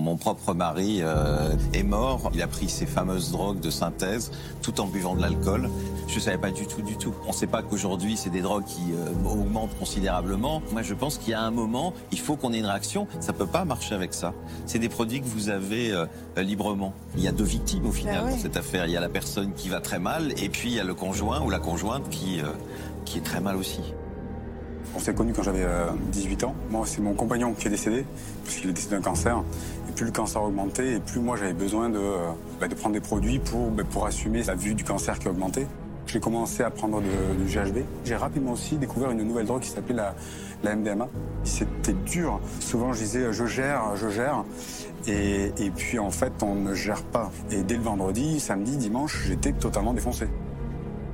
Mon propre mari euh, est mort. Il a pris ces fameuses drogues de synthèse tout en buvant de l'alcool. Je ne savais pas du tout, du tout. On ne sait pas qu'aujourd'hui, c'est des drogues qui euh, augmentent considérablement. Moi, je pense qu'il y a un moment, il faut qu'on ait une réaction. Ça ne peut pas marcher avec ça. C'est des produits que vous avez euh, librement. Il y a deux victimes au final Ah dans cette affaire. Il y a la personne qui va très mal et puis il y a le conjoint ou la conjointe qui, qui est très mal aussi. On s'est connus quand j'avais euh, 18 ans. Moi, c'est mon compagnon qui est décédé, puisqu'il est décédé d'un cancer. Et plus le cancer augmentait, et plus moi j'avais besoin de, euh, bah, prendre des produits pour, bah, pour assumer la vue du cancer qui augmentait. J'ai commencé à prendre du GHB. J'ai rapidement aussi découvert une nouvelle drogue qui s'appelait la, la MDMA. C'était dur. Souvent, je disais je gère, je gère. Et, et puis en fait, on ne gère pas. Et dès le vendredi, samedi, dimanche, j'étais totalement défoncé.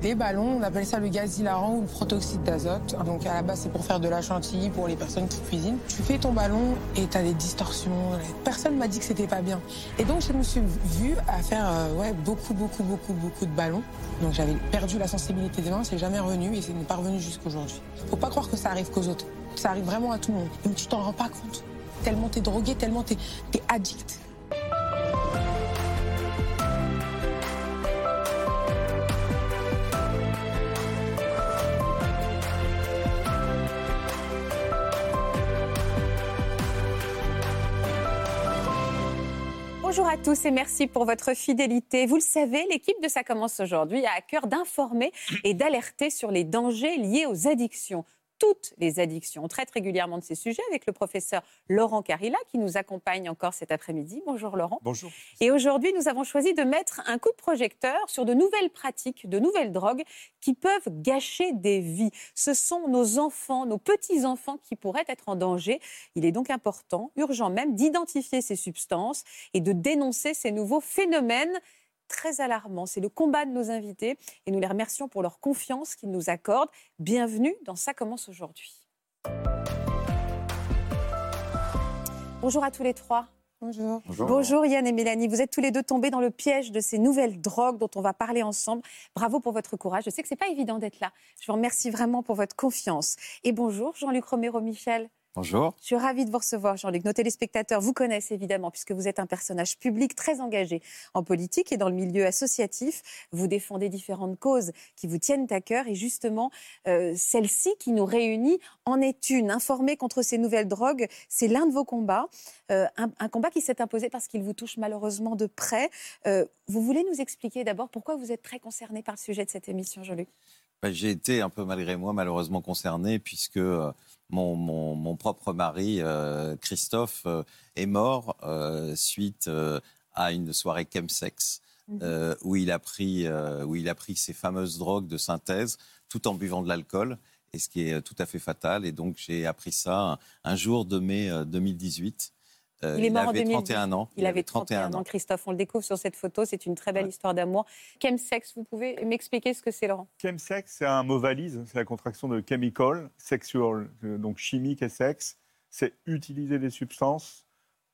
Les ballons, on appelle ça le gaz hilarant ou le protoxyde d'azote. Donc à la base, c'est pour faire de la chantilly pour les personnes qui cuisinent. Tu fais ton ballon et tu as des distorsions. Personne m'a dit que c'était pas bien. Et donc je me suis vue à faire euh, ouais, beaucoup, beaucoup, beaucoup, beaucoup de ballons. Donc j'avais perdu la sensibilité des mains, c'est jamais revenu et c'est n'est pas revenu jusqu'aujourd'hui. Faut pas croire que ça arrive qu'aux autres. Ça arrive vraiment à tout le monde. Et tu t'en rends pas compte. Tellement t'es drogué, tellement t'es es addict. Bonjour à tous et merci pour votre fidélité. Vous le savez, l'équipe de Ça commence aujourd'hui a à cœur d'informer et d'alerter sur les dangers liés aux addictions. Toutes les addictions. On traite régulièrement de ces sujets avec le professeur Laurent Carilla qui nous accompagne encore cet après-midi. Bonjour Laurent. Bonjour. Et aujourd'hui, nous avons choisi de mettre un coup de projecteur sur de nouvelles pratiques, de nouvelles drogues qui peuvent gâcher des vies. Ce sont nos enfants, nos petits-enfants qui pourraient être en danger. Il est donc important, urgent même, d'identifier ces substances et de dénoncer ces nouveaux phénomènes très alarmants. C'est le combat de nos invités et nous les remercions pour leur confiance qu'ils nous accordent. Bienvenue dans Ça commence aujourd'hui. Bonjour à tous les trois. Bonjour. Bonjour Yann et Mélanie, vous êtes tous les deux tombés dans le piège de ces nouvelles drogues dont on va parler ensemble. Bravo pour votre courage. Je sais que c'est pas évident d'être là. Je vous remercie vraiment pour votre confiance. Et bonjour Jean-Luc Romero Michel. Bonjour. Je suis ravie de vous recevoir, Jean-Luc. Nos téléspectateurs vous connaissent évidemment, puisque vous êtes un personnage public très engagé en politique et dans le milieu associatif. Vous défendez différentes causes qui vous tiennent à cœur. Et justement, euh, celle-ci qui nous réunit en est une. Informer contre ces nouvelles drogues, c'est l'un de vos combats. Euh, un, combat qui s'est imposé parce qu'il vous touche malheureusement de près. Euh, vous voulez nous expliquer d'abord pourquoi vous êtes très concerné par le sujet de cette émission, Jean-Luc Ben, J'ai été un peu malgré moi malheureusement concerné puisque euh, mon, mon, mon propre mari, euh, Christophe, euh, est mort euh, suite à une soirée chemsex euh, où, il a pris, où il a pris ces fameuses drogues de synthèse tout en buvant de l'alcool, et ce qui est tout à fait fatal. Et donc j'ai appris ça un, un jour de mai euh, 2018. Euh, Il est mort en avait 2010. 31 ans. Il, avait 31 ans, Christophe. On le découvre sur cette photo. C'est une très belle Ouais. histoire d'amour. Chemsex, vous pouvez m'expliquer ce que c'est, Laurent? Chemsex, c'est un mot valise, c'est la contraction de chemical, sexual, euh, donc chimique et sexe. C'est utiliser des substances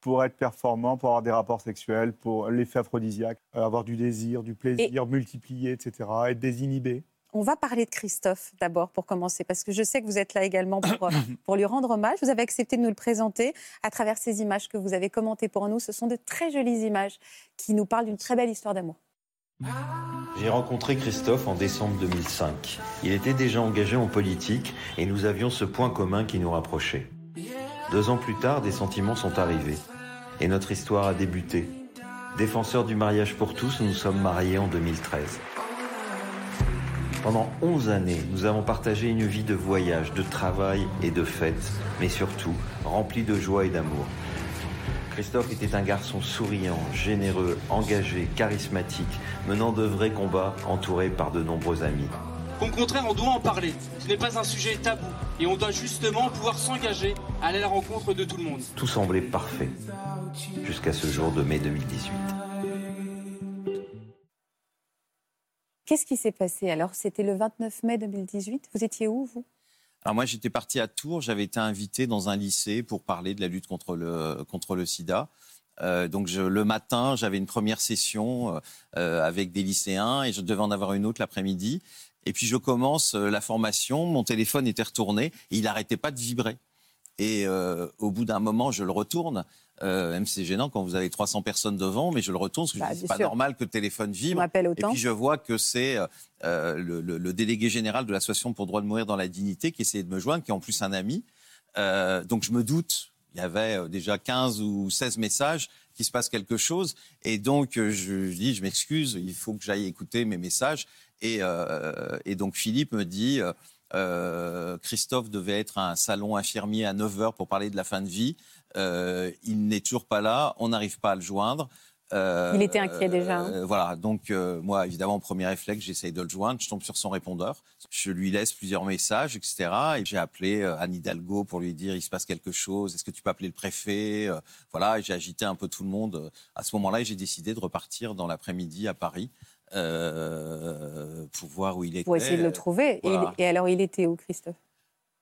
pour être performant, pour avoir des rapports sexuels, pour l'effet aphrodisiaque, euh, avoir du désir, du plaisir, multiplier, etc., être désinhibé. On va parler de Christophe d'abord pour commencer, parce que je sais que vous êtes là également pour, euh, pour lui rendre hommage. Vous avez accepté de nous le présenter à travers ces images que vous avez commentées pour nous. Ce sont de très jolies images qui nous parlent d'une très belle histoire d'amour. J'ai rencontré Christophe en décembre 2005. Il était déjà engagé en politique et nous avions ce point commun qui nous rapprochait. Deux ans plus tard, des sentiments sont arrivés et notre histoire a débuté. Défenseurs du mariage pour tous, nous sommes mariés en 2013. Pendant 11 années, nous avons partagé une vie de voyage, de travail et de fêtes, mais surtout remplie de joie et d'amour. Christophe était un garçon souriant, généreux, engagé, charismatique, menant de vrais combats, entouré par de nombreux amis. Au contraire, on doit en parler. Ce n'est pas un sujet tabou. Et on doit justement pouvoir s'engager à aller à la rencontre de tout le monde. Tout semblait parfait, jusqu'à ce jour de mai 2018. Qu'est-ce qui s'est passé alors? C'était le 29 mai 2018. Vous étiez où, vous? Alors moi, j'étais parti à Tours. J'avais été invité dans un lycée pour parler de la lutte contre le, contre le sida. Euh, donc le matin, j'avais une première session euh, euh, avec des lycéens et je devais en avoir une autre l'après-midi. Et puis je commence la formation, mon téléphone était retourné et il n'arrêtait pas de vibrer. Et euh, au bout d'un moment, je le retourne. Euh, même c'est gênant quand vous avez 300 personnes devant, mais je le retourne parce que Bah, c'est pas sûr. normal que le téléphone On vibre. Et puis je vois que c'est euh, le, le- le délégué général de l'association pour le droit de mourir dans la dignité qui essayait de me joindre, qui est en plus un ami. Donc je me doute, il y avait déjà 15 ou 16 messages qu'il se passe quelque chose. Et donc je dis, je m'excuse, il faut que j'aille écouter mes messages. Et, et donc Philippe me dit, euh, Christophe devait être à un salon infirmier à 9h pour parler de la fin de vie. Euh, il n'est toujours pas là, on n'arrive pas à le joindre. Euh, Il était inquiet déjà, hein. voilà, donc moi, évidemment, premier réflexe, j'essaye de le joindre, je tombe sur son répondeur, je lui laisse plusieurs messages, etc. Et j'ai appelé Anne Hidalgo pour lui dire il se passe quelque chose, est-ce que tu peux appeler le préfet Voilà, j'ai agité un peu tout le monde à ce moment-là et j'ai décidé de repartir dans l'après-midi à Paris euh, pour voir où il était. Pour essayer de le trouver. Et il- voilà. Et, alors, il était où, Christophe?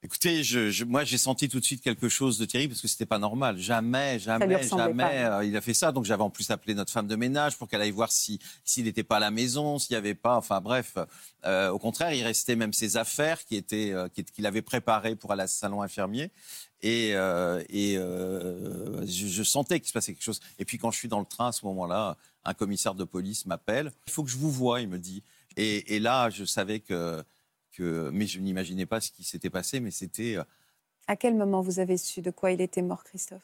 Écoutez, je, je- moi j'ai senti tout de suite quelque chose de terrible parce que c'était pas normal. Jamais, jamais, jamais euh, il a fait ça. Donc j'avais en plus appelé notre femme de ménage pour qu'elle aille voir si s'il n'était pas à la maison, s'il n'y avait pas. Enfin bref, euh, au contraire, il restait même ses affaires qui étaient qui- qu'il avait préparées pour aller à ce salon infirmier. Et, euh, et euh, je, je sentais qu'il se passait quelque chose. Et puis quand je suis dans le train à ce moment-là, un commissaire de police m'appelle. Il faut que je vous voie, il me dit. Et, et là, je savais que que, mais je n'imaginais pas ce qui s'était passé, mais c'était. euh, À quel moment vous avez su de quoi il était mort, Christophe?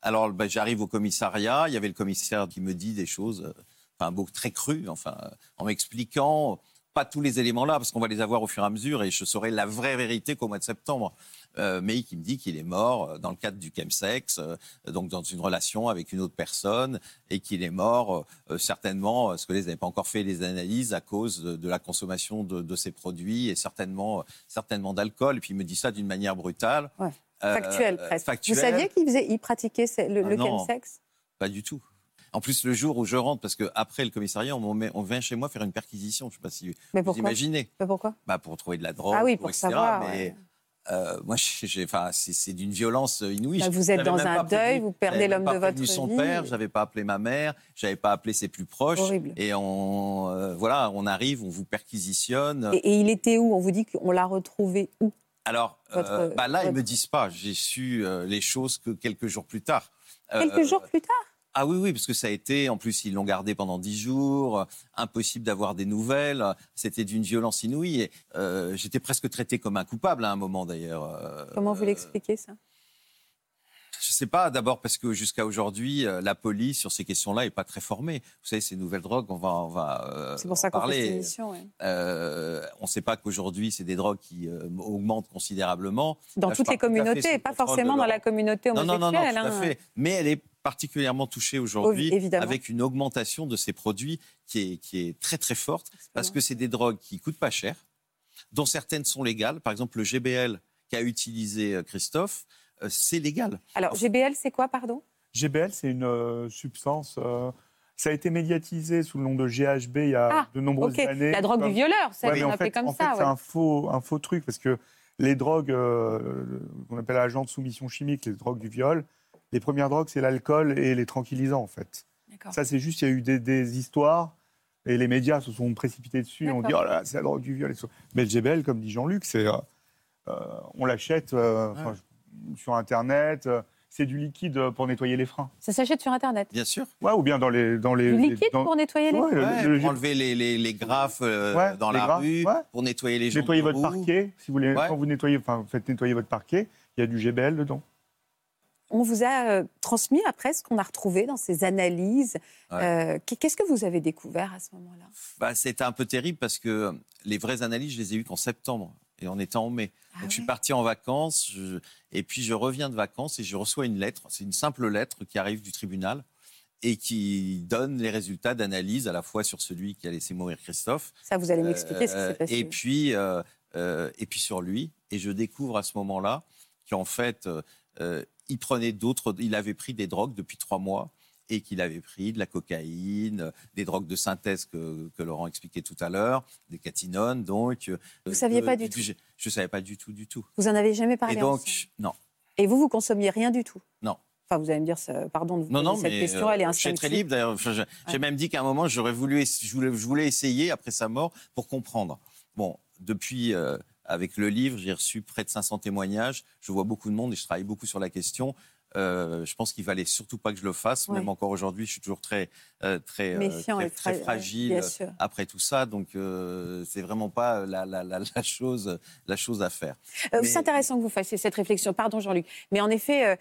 Alors, ben, j'arrive au commissariat, il y avait le commissaire qui me dit des choses, euh, enfin, beau, très crues, enfin, en m'expliquant pas tous les éléments là, parce qu'on va les avoir au fur et à mesure, et je saurai la vraie vérité qu'au mois de septembre. Euh, mais qui me dit qu'il est mort euh, dans le cadre du chemsex, euh, donc dans une relation avec une autre personne, et qu'il est mort euh, certainement, parce que les n'avaient pas encore fait les analyses, à cause de, de la consommation de, de ces produits, et certainement, certainement d'alcool. Et puis il me dit ça d'une manière brutale. Ouais. Factuel, euh, presque. factuel. Vous saviez qu'il faisait, il pratiquait le, Ah le chemsex? Pas du tout. En plus, le jour où je rentre, parce qu'après le commissariat, on, m'en met- on vient chez moi faire une perquisition. Je ne sais pas si Mais vous imaginez. Mais pourquoi? Bah, pour trouver de la drogue, Ah oui, pour etc. savoir, Mais ouais. euh, moi, j'ai, enfin, c'est, d'une violence inouïe. Bah, vous êtes dans un deuil, vous perdez l'homme de votre prévenu son vie. père, j'avais pas appelé ma mère, j'avais pas appelé ses plus proches. Horrible. Et on, euh, voilà, on arrive, on vous perquisitionne. et, et il était où? On vous dit qu'on l'a retrouvé où? Alors, Votre- euh, bah là, ils votre- me disent pas. J'ai su euh, les choses que quelques jours plus tard. Euh, Quelques jours plus tard? Ah oui, oui, parce que ça a été, en plus, ils l'ont gardé pendant dix jours, euh, impossible d'avoir des nouvelles, euh, c'était d'une violence inouïe. Et, euh, J'étais presque traité comme un coupable à un moment, d'ailleurs. Comment vous l'expliquez, ça? Je sais pas, d'abord parce que jusqu'à aujourd'hui, la police, sur ces questions-là, est pas très formée. Vous savez, ces nouvelles drogues, on va, on va euh, C'est pour en ça qu'on fait cette parler. émission. ouais. Euh, on ne sait pas qu'aujourd'hui, c'est des drogues qui euh, augmentent considérablement. Dans Là, toutes les fait communautés, pas forcément dans la communauté Non, homosexuelle. non, non, non, tout à hein. fait. Mais elle est particulièrement touchée aujourd'hui Oui, avec une augmentation de ces produits qui est, qui est très très forte parce que c'est des drogues qui coûtent pas cher, dont certaines sont légales. Par exemple, le GBL qu'a utilisé euh, Christophe, euh, c'est légal. Alors, GBL, c'est quoi, pardon? GBL, c'est une euh, substance. euh, ça a été médiatisé sous le nom de GHB il y a Ah, de nombreuses Ok, années. la drogue Comme- du violeur, ça, Ouais, on comme en fait, ça. c'est un faux, un faux truc parce que les drogues euh, qu'on appelle agents de soumission chimique, les drogues du viol, les premières drogues, c'est l'alcool et les tranquillisants, en fait. D'accord. Ça, c'est juste, il y a eu des, des histoires et les médias se sont précipités dessus et ont dit, oh là, là, c'est la drogue du viol. Mais le GBL, comme dit Jean-Luc, c'est, euh, euh, on l'achète euh, sur Internet. euh, c'est du liquide pour nettoyer les freins. Ça s'achète sur Internet. Bien sûr. Ouais, ou bien dans les. Dans les Du les- liquide dans- pour nettoyer les Ouais, le- Ouais, le- pour enlever les, les, les graphes euh, Ouais, dans les la graphes, rue, ouais. pour nettoyer les gens. nettoyer votre parquet. Si vous voulez, Ouais. quand vous nettoyez, enfin, vous faites nettoyer votre parquet, il y a du GBL dedans. On vous a euh, transmis après ce qu'on a retrouvé dans ces analyses. Euh, qu- Qu'est-ce que vous avez découvert à ce moment-là? Bah, C'était un peu terrible parce que les vraies analyses, je les ai eues qu'en septembre et on était en mai. Ah Donc je suis parti en vacances je- et puis je reviens de vacances et je reçois une lettre. C'est une simple lettre qui arrive du tribunal et qui donne les résultats d'analyse à la fois sur celui qui a laissé mourir Christophe Ça, vous allez m'expliquer ce qui euh, s'est passé. et puis euh, euh, et puis sur lui et je découvre à ce moment-là qu'en fait euh, euh, il prenait d'autres il avait pris des drogues depuis trois mois et qu'il avait pris de la cocaïne, des drogues de synthèse que, que Laurent expliquait tout à l'heure, des catinones, donc. Vous saviez pas du tout Je ne savais pas du tout, du tout. Vous en avez jamais parlé et donc, ensemble non, Et vous, vous consommiez rien du tout? Non. Enfin, vous allez me dire, pardon de vous non, poser non, cette mais, question, elle est euh, Je suis très libre, d'ailleurs. J'ai même dit qu'à un moment, j'aurais voulu, je voulais, je voulais essayer, après sa mort, pour comprendre. Bon, depuis, euh, avec le livre, j'ai reçu près de 500 témoignages. Je vois beaucoup de monde et je travaille beaucoup sur la question. Euh, je pense qu'il fallait surtout pas que je le fasse. Même encore aujourd'hui, je suis toujours très, euh, très, euh, très, fragile après tout ça. Donc, c'est vraiment pas la, la, la, la, chose, la chose à faire. C'est intéressant que vous fassiez cette réflexion. Pardon, Jean-Luc. Mais en effet,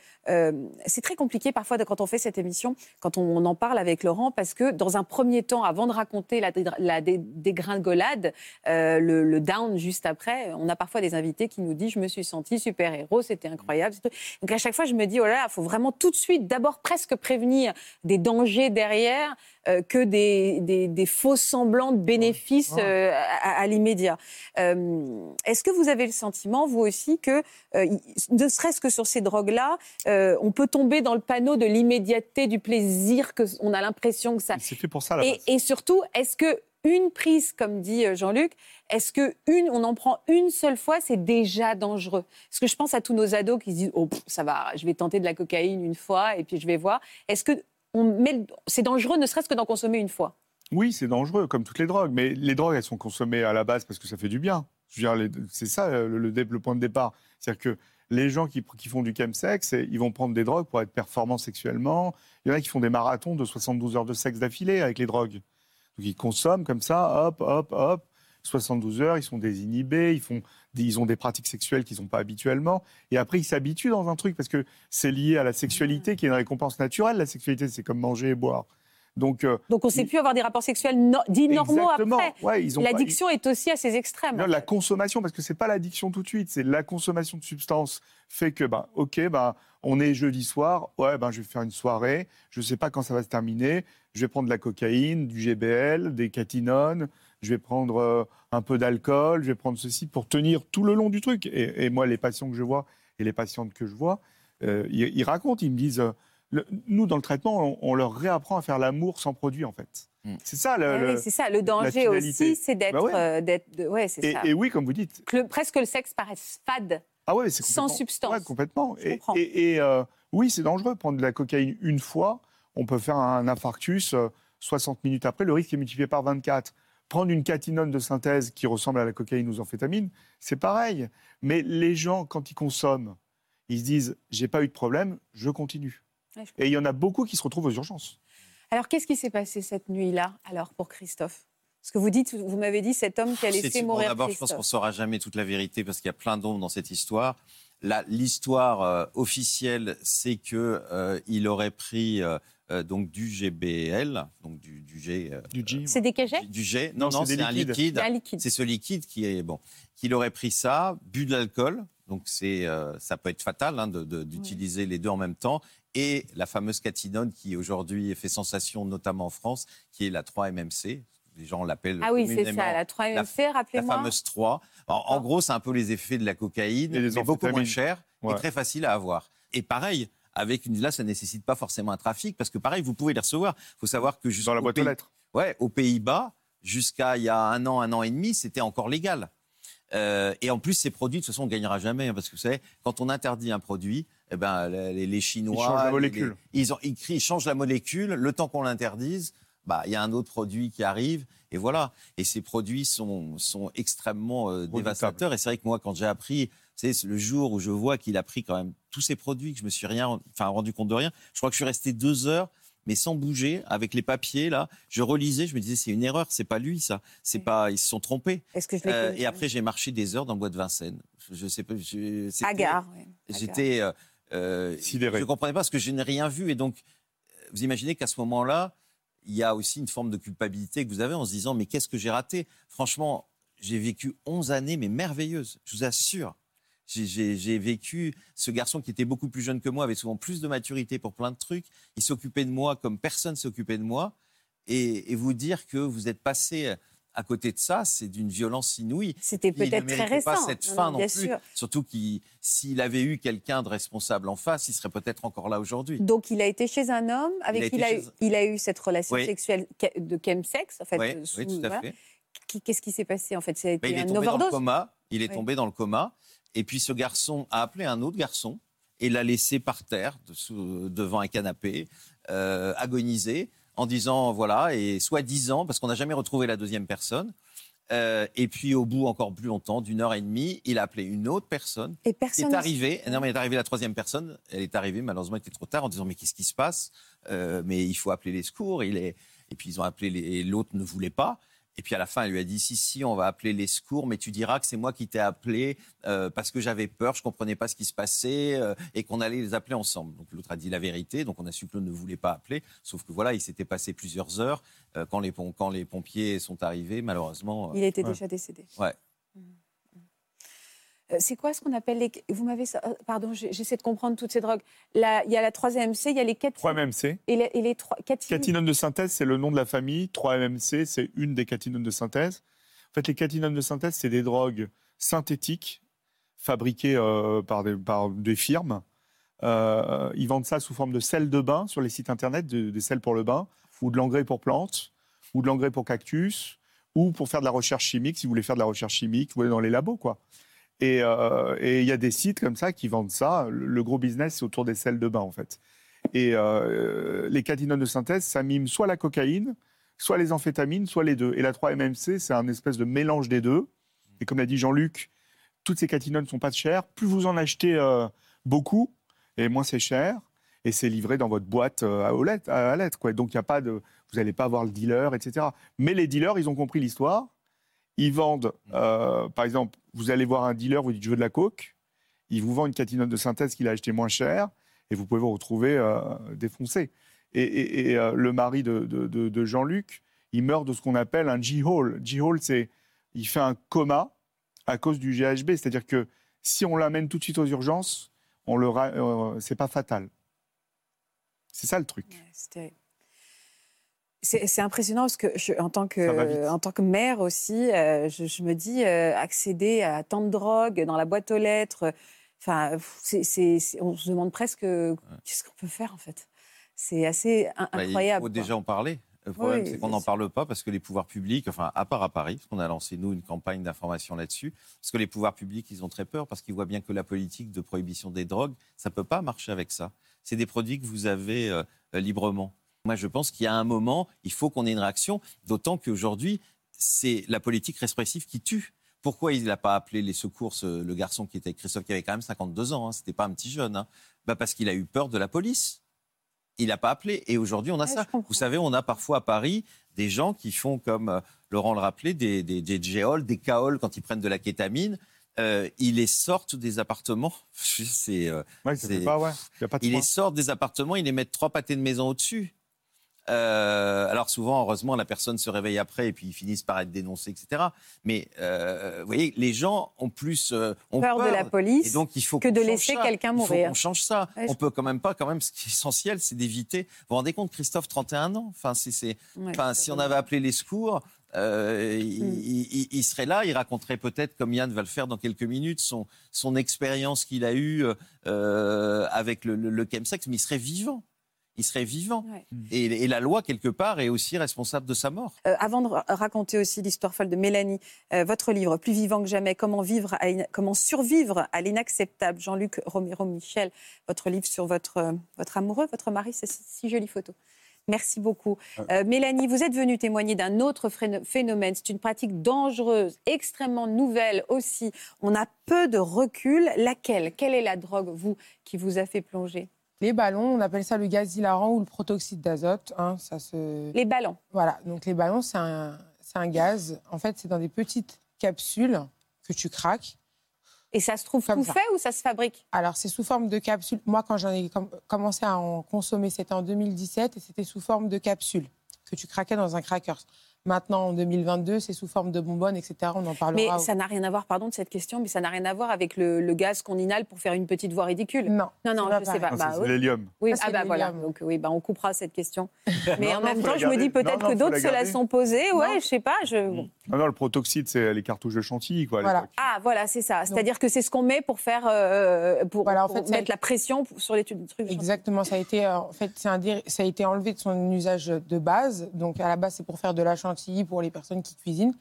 c'est très compliqué parfois de, quand on fait cette émission, quand on, en parle avec Laurent, parce que dans un premier temps, avant de raconter la, la dégringolade, le, le, down juste après, on a parfois des invités qui nous disent Je me suis senti super-héros, c'était incroyable. Donc, à chaque fois, je me dis Oh là il faut vraiment tout de suite, d'abord presque prévenir des dangers derrière euh, que des, des, faux semblants de bénéfices euh, à, l'immédiat. Euh, est-ce que vous avez le sentiment, vous aussi, que, ne serait-ce que sur ces drogues-là, on peut tomber dans le panneau de l'immédiateté, du plaisir, que on a l'impression que ça. C'est fait pour ça. et, et surtout, est-ce que une prise, comme dit euh, Jean-Luc, est-ce que une, on en prend une seule fois, c'est déjà dangereux? Parce que je pense à tous nos ados qui se disent oh ça va, je vais tenter de la cocaïne une fois et puis je vais voir. Est-ce que c'est dangereux, ne serait-ce que d'en consommer une fois? Oui, c'est dangereux, comme toutes les drogues. Mais les drogues, elles sont consommées à la base parce que ça fait du bien. C'est ça le, le, point de départ. C'est-à-dire que les gens qui, qui, font du chemsex, ils vont prendre des drogues pour être performants sexuellement. Il y en a qui font des marathons de 72 heures de sexe d'affilée avec les drogues. Donc ils consomment comme ça, hop, hop, hop. 72 heures, ils sont désinhibés, ils, font ils ont des pratiques sexuelles qu'ils n'ont pas habituellement. Et après, ils s'habituent dans un truc parce que c'est lié à la sexualité qui est une récompense naturelle. La sexualité, c'est comme manger et boire. Donc, euh, Donc on ne sait plus avoir des rapports sexuels no dits normaux après. L'addiction est aussi à ses extrêmes. la consommation, parce que c'est pas l'addiction tout de suite, c'est la consommation de substances fait que, ben, ok, ben, on est jeudi soir, ouais, ben, je vais faire une soirée, je ne sais pas quand ça va se terminer, je vais prendre de la cocaïne, du GBL, des catinones, je vais prendre euh, un peu d'alcool, je vais prendre ceci pour tenir tout le long du truc. Et, moi, les patients que je vois et les patientes que je vois, euh, ils, racontent, ils me disent nous, dans le traitement, on, leur réapprend à faire l'amour sans produit, en fait. Hmm. C'est ça le, oui, c'est ça. Le danger aussi, c'est d'être. Bah ouais. Euh, et, et, oui, comme vous dites. presque le sexe paraît fade. Ah ouais, sans substance. Ouais, complètement. et, et euh, oui, c'est dangereux. Prendre de la cocaïne une fois, on peut faire un infarctus 60 euh, minutes après. Le risque est multiplié par 24. Prendre une catinone de synthèse qui ressemble à la cocaïne ou aux amphétamines, c'est pareil. Mais les gens, quand ils consomment, ils se disent j'ai pas eu de problème, je continue et il y en a beaucoup qui se retrouvent aux urgences. Alors, qu'est-ce qui s'est passé cette nuit-là, alors, pour Christophe? Ce que vous dites, vous m'avez dit cet homme qui a laissé mourir. D'abord, je pense qu'on ne saura jamais toute la vérité parce qu'il y a plein d'ombres dans cette histoire. L'histoire euh, officielle, c'est qu'il euh, aurait pris euh, donc du GBL, donc du, du G. du G. C'est des cachets? Du G. Non, non, c'est un liquide. C'est ce liquide qui est bon. Qu'il aurait pris ça, bu de l'alcool. Donc c'est, ça peut être fatal hein, d'utiliser les deux en même temps et la fameuse catinone qui aujourd'hui fait sensation, notamment en France, qui est la 3-MMC. Les gens l'appellent. Ah oui, c'est ça, la 3-MMC, rappelez-moi. La fameuse 3. En, gros, c'est un peu les effets de la cocaïne, et mais beaucoup moins cher et très facile à avoir. Et pareil, avec une, là, ça ne nécessite pas forcément un trafic, parce que pareil, vous pouvez les recevoir. Il faut savoir que Dans la boîte aux lettres. Ouais, aux Pays-Bas, jusqu'à il y a un an, un an et demi, c'était encore légal. Euh, et en plus, ces produits, de toute façon, on ne gagnera jamais. Hein, parce que vous savez, quand on interdit un produit, eh ben, les, Chinois. Ils changent la molécule. ils, ont, ils, changent la molécule. Le temps qu'on l'interdise, bah, il y a un autre produit qui arrive. Et voilà. Et ces produits sont, sont extrêmement euh, dévastateurs. Et c'est vrai que moi, quand j'ai appris, c'est le jour où je vois qu'il a pris quand même tous ces produits, que je me suis rien, enfin, rendu compte de rien. Je crois que je suis resté deux heures mais sans bouger, avec les papiers là. Je relisais, je me disais c'est une erreur, c'est pas lui ça, c'est pas, ils se sont trompés. Est-ce que je euh, Et après j'ai marché des heures dans le bois de Vincennes. Je, sais pas. Agar. J'étais, euh, euh, je comprenais pas parce que je n'ai rien vu et donc vous imaginez qu'à ce moment-là, il y a aussi une forme de culpabilité que vous avez en se disant mais qu'est-ce que j'ai raté? Franchement, j'ai vécu 11 années mais merveilleuses, je vous assure. J'ai vécu ce garçon qui était beaucoup plus jeune que moi, avait souvent plus de maturité pour plein de trucs. Il s'occupait de moi comme personne s'occupait de moi. Et, vous dire que vous êtes passé à côté de ça, c'est d'une violence inouïe. C'était peut-être très récent. pas cette fin non, plus. Surtout qu'il, s'il avait eu quelqu'un de responsable en face, il serait peut-être encore là aujourd'hui. Donc il a été chez un homme avec qui il, a, eu, il a eu cette relation sexuelle de chemsex, en fait. Oui, oui tout à fait. Qu'est-ce qui s'est passé en fait? C'est ben, il est tombé Dans le coma. Il est tombé dans le coma. Et puis ce garçon a appelé un autre garçon et l'a laissé par terre, devant un canapé, euh, agoniser, en disant voilà, et soit ans, parce qu'on n'a jamais retrouvé la deuxième personne. Euh, et puis au bout encore plus longtemps, d'une heure et demie, il a appelé une autre personne. Et personne. Qui est arrivée. Non, mais est arrivée la troisième personne. Elle est arrivée, malheureusement, il était trop tard, en disant mais qu'est-ce qui se passe? Euh, Mais il faut appeler les secours. Il est... Et puis ils ont appelé les... l'autre ne voulait pas. Et puis à la fin, elle lui a dit si si, on va appeler les secours, mais tu diras que c'est moi qui t'ai appelé euh, parce que j'avais peur, je comprenais pas ce qui se passait euh, et qu'on allait les appeler ensemble. Donc l'autre a dit la vérité, donc on a su que l'autre ne voulait pas appeler, sauf que voilà, il s'était passé plusieurs heures euh, quand les quand les pompiers sont arrivés, malheureusement. il était déjà décédé. Ouais. Euh, c'est quoi ce qu'on appelle les. Vous m'avez. Euh, pardon, j'essaie de comprendre toutes ces drogues. il y a la 3-MMC, il y a les 4 3-MMC. Et les, et les 3. Catinones de synthèse, c'est le nom de la famille. 3-MMC, c'est une des catinones de synthèse. En fait, les catinones de synthèse, c'est des drogues synthétiques fabriquées euh, par, des, par, des, firmes. ils vendent ça sous forme de sel de bain sur les sites internet, des sels pour le bain, ou de l'engrais pour plantes, ou de l'engrais pour cactus, ou pour faire de la recherche chimique, si vous voulez faire de la recherche chimique, vous allez dans les labos, quoi. Euh, et il y a des sites comme ça qui vendent ça. Le, gros business, c'est autour des sels de bain, en fait. Et euh, les catinones de synthèse, ça mime soit la cocaïne, soit les amphétamines, soit les deux. Et la 3-MMC, c'est un espèce de mélange des deux. Et comme l'a dit Jean-Luc, toutes ces catinones ne sont pas chères. Plus vous en achetez euh, beaucoup, et moins c'est cher. Et c'est livré dans votre boîte à, lettres. Donc, y a pas de, vous n'allez pas voir le dealer, etc. Mais les dealers, ils ont compris l'histoire. Ils vendent, euh, par exemple, vous allez voir un dealer, vous dites je veux de la coke, il vous vend une catinone de synthèse qu'il a acheté moins cher et vous pouvez vous retrouver euh, défoncé. Et, euh, le mari de, Jean-Luc, il meurt de ce qu'on appelle un G-hole. G-hole, c'est il fait un coma à cause du GHB, c'est-à-dire que si on l'amène tout de suite aux urgences, on le, c'est pas fatal. C'est ça le truc. C'est impressionnant parce que je, en, tant que, en tant que mère aussi, euh, je, me dis euh, accéder à tant de drogue dans la boîte aux lettres. Enfin, on se demande presque qu'est-ce qu'on peut faire en fait. C'est assez incroyable. Bah, il faut déjà en parler. Le problème, c'est qu'on n'en parle pas parce que les pouvoirs publics, enfin, à part à Paris, parce qu'on a lancé, nous, une campagne d'information là-dessus, parce que les pouvoirs publics, ils ont très peur parce qu'ils voient bien que la politique de prohibition des drogues, ça ne peut pas marcher avec ça. C'est des produits que vous avez euh, librement. Moi, je pense qu'il y a un moment, il faut qu'on ait une réaction, d'autant qu'aujourd'hui, c'est la politique répressive qui tue. Pourquoi il n'a pas appelé les secours, le garçon qui était avec Christophe, qui avait quand même 52 ans, hein, c'était pas un petit jeune, hein. bah Parce qu'il a eu peur de la police. Il n'a pas appelé. Et aujourd'hui, on a ça. Vous savez, on a parfois à Paris des gens qui font, comme euh, Laurent le rappelait, des, des, des géoles, des caoles quand ils prennent de la kétamine. Euh, ils les sortent des appartements. C'est, euh, ils les sortent des appartements, ils les mettent trois pâtés de maison au-dessus. Euh, alors souvent, heureusement, la personne se réveille après et puis ils finissent par être dénoncés, etc. Mais euh, vous voyez, les gens ont plus euh, ont peur, de la police et donc il faut que de laisser quelqu'un mourir. Qu'on change ça. on peut quand même pas, quand même, ce qui est essentiel, c'est d'éviter. Vous vous rendez compte, Christophe, 31 ans? Enfin, c'est, enfin, si on avait appelé les secours. Euh, il, il, serait là, il raconterait peut-être, comme Yann va le faire dans quelques minutes, son, son expérience qu'il a eue euh, avec le, le, le chemsex, mais il serait vivant il serait vivant. Et, la loi, quelque part, est aussi responsable de sa mort. Euh, avant de raconter aussi l'histoire folle de Mélanie, euh, votre livre, Plus vivant que jamais, comment, vivre comment survivre à l'inacceptable, Jean-Luc Romero Michel, votre livre sur votre, euh, votre amoureux, votre mari, c'est si jolie photo. Merci beaucoup. Mélanie, vous êtes venue témoigner d'un autre phénomène. C'est une pratique dangereuse, extrêmement nouvelle aussi. On a peu de recul. Laquelle? Quelle est la drogue, vous, qui vous a fait plonger? Les ballons, on appelle ça le gaz hilarant ou le protoxyde d'azote. Hein, ça se... Les ballons. Voilà, donc les ballons, c'est un, un, gaz. En fait, c'est dans des petites capsules que tu craques. Et ça se trouve tout fait ou ça se fabrique Alors, c'est sous forme de capsules. Moi, quand j'en ai commencé à en consommer, c'était en 2017 et c'était sous forme de capsules que tu craquais dans un crackers. Maintenant, en 2022, c'est sous forme de bonbonnes, etc. On en parlera. Mais ça n'a rien à voir, pardon de cette question, mais ça n'a rien à voir avec le, gaz qu'on inhale pour faire une petite voix ridicule. Non. Non, non, je sais pas. Bah, c'est l'hélium. Oui, ah, bah voilà. Donc oui, bah, on coupera cette question. Mais en même temps, je me dis peut-être que d'autres se la sont posées. Ouais, je sais pas. Je... Non, non, le protoxyde, c'est les cartouches de chantilly, quoi. Ah, voilà, c'est ça. C'est-à-dire que c'est ce qu'on met pour faire, euh, pour, mettre la pression sur les trucs. Exactement. Ça a été, euh, en fait, ça a été enlevé de son usage de base. Donc à la base, c'est pour faire de la chantilly pour les personnes qui cuisinent.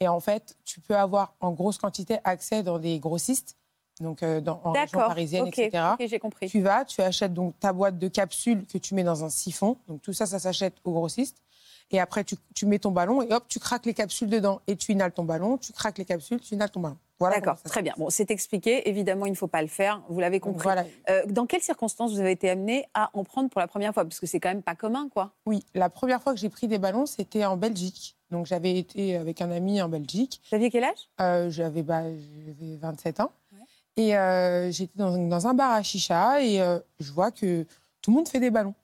Et en fait, tu peux avoir en grosse quantité accès dans des grossistes donc euh, dans, en région parisienne, etc. j'ai compris. Tu vas, tu achètes donc ta boîte de capsules que tu mets dans un siphon. Donc tout ça, ça s'achète au grossiste. Et après, tu, tu mets ton ballon et hop, tu craques les capsules dedans. Et tu inhales ton ballon, tu craques les capsules, tu inhales ton ballon. Voilà D'accord, très bien. Bon, c'est expliqué. Évidemment, il ne faut pas le faire. Vous l'avez compris. Voilà. Euh, dans quelles circonstances vous avez été amené à en prendre pour la première fois? Parce que c'est quand même pas commun, quoi. Oui, la première fois que j'ai pris des ballons, c'était en Belgique. Donc j'avais été avec un ami en Belgique. Vous aviez quel âge? Euh, j'avais bah, j'avais 27 ans. Ouais. Et euh, j'étais dans, dans un bar à chicha et je vois que tout le monde fait des ballons.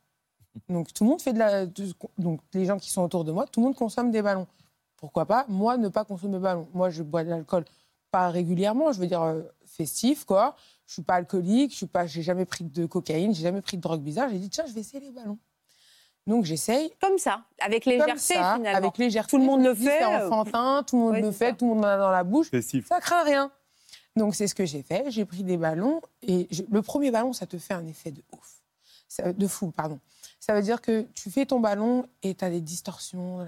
Donc tout le monde fait de la. de- donc les gens qui sont autour de moi, tout le monde consomme des ballons. Pourquoi pas Moi, ne pas consommer de ballons. Moi, je bois de l'alcool pas régulièrement, je veux dire euh, festif, quoi. Je suis pas alcoolique, je suis pas, j'ai jamais pris de cocaïne, j'ai jamais pris de drogue bizarre. J'ai dit tiens, je vais essayer les ballons. Donc j'essaye. Comme ça, avec Comme légèreté, ça, finalement. avec légèreté. Tout le monde le fait, C'est euh, enfantin, tout le monde ouais, le fait, ça. tout le monde en a dans la bouche. Festif. Ça craint rien. Donc c'est ce que j'ai fait. J'ai pris des ballons et je- le premier ballon, ça te fait un effet de ouf, Ça- de fou, pardon. Ça veut dire que tu fais ton ballon et tu as des distorsions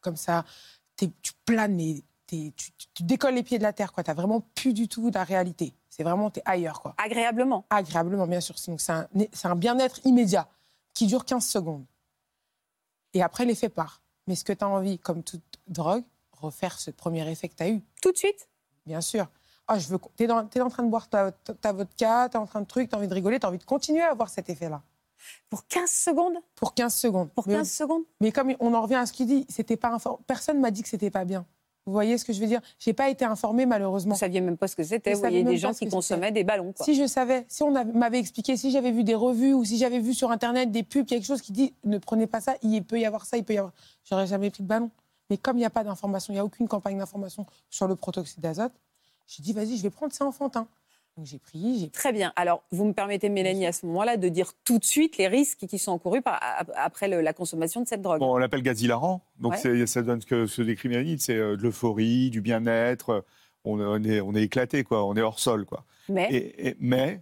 comme ça. Tu planes, t'es- tu, tu- tu décolles les pieds de la terre. Tu n'as vraiment plus du tout la réalité. C'est vraiment, tu es ailleurs. Quoi. Agréablement. Agréablement, bien sûr. C'est un, un bien-être immédiat qui dure 15 secondes. Et après, l'effet part. Mais ce que tu as envie, comme toute drogue, refaire ce premier effet que tu as eu. Tout de suite? Bien sûr. Je veux. T'es dans, t'es en train de boire ta, ta, vodka, t'es en train de truc, t'as envie de rigoler, t'as envie de continuer à avoir cet effet-là. Pour 15 secondes Pour 15 secondes. Pour mais, 15 secondes mais comme on en revient à ce qu'il dit, c'était pas personne m'a dit que c'était pas bien. Vous voyez ce que je veux dire? J'ai pas été informée malheureusement. Vous saviez même pas ce que c'était. Vous voyez des gens qui consommaient des ballons. Quoi. Si je savais, si on avait- m'avait expliqué, si j'avais vu des revues ou si j'avais vu sur internet des pubs, quelque chose qui dit ne prenez pas ça, il peut y avoir ça, il peut y avoir. J'aurais jamais pris de ballon. Mais comme il n'y a pas d'information, il n'y a aucune campagne d'information sur le protoxyde d'azote, j'ai dit vas-y, je vais prendre ça enfantin. Donc j'ai Très bien. Alors, vous me permettez, Mélanie, à ce moment-là, de dire tout de suite les risques qui sont encourus par- après le- la consommation de cette drogue. Bon, on l'appelle gaz hilarant. Donc, Ouais. ça donne ce que décrit Mélanie, c'est euh, de l'euphorie, du bien-être. On, on est, on est éclaté, quoi. On est hors sol, quoi. Mais Et- et- mais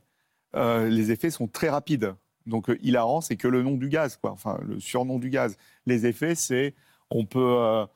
euh, les effets sont très rapides. Donc, euh, hilarant, c'est que le nom du gaz, quoi. Enfin, le surnom du gaz. Les effets, c'est on peut. euh,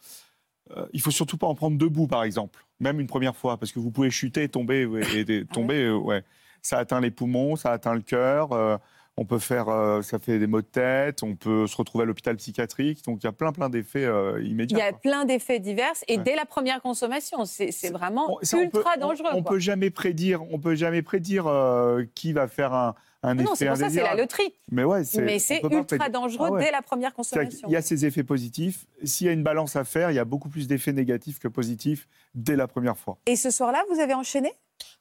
euh, il faut surtout pas en prendre debout, par exemple, même une première fois, parce que vous pouvez chuter, tomber, ouais, et, et Ah tomber, euh, ouais. Ça atteint les poumons, ça atteint le cœur. euh, on peut faire, euh, ça fait des maux de tête. On peut se retrouver à l'hôpital psychiatrique. Donc il y a plein, plein d'effets euh, il immédiats. y a quoi. plein d'effets divers et Ouais. dès la première consommation, c'est vraiment On- ça, on ultra peut- dangereux. On, quoi. peut jamais prédire. On peut jamais prédire euh, qui va faire un, un Ah effet non, c'est pour ça, c'est la loterie. Mais ouais, c'est. Mais ultra dangereux Ah ouais. dès la première consommation. qu'il y a ces effets positifs. S'il y a une balance à faire, il y a beaucoup plus d'effets négatifs que positifs dès la première fois. Et ce soir-là, vous avez enchaîné?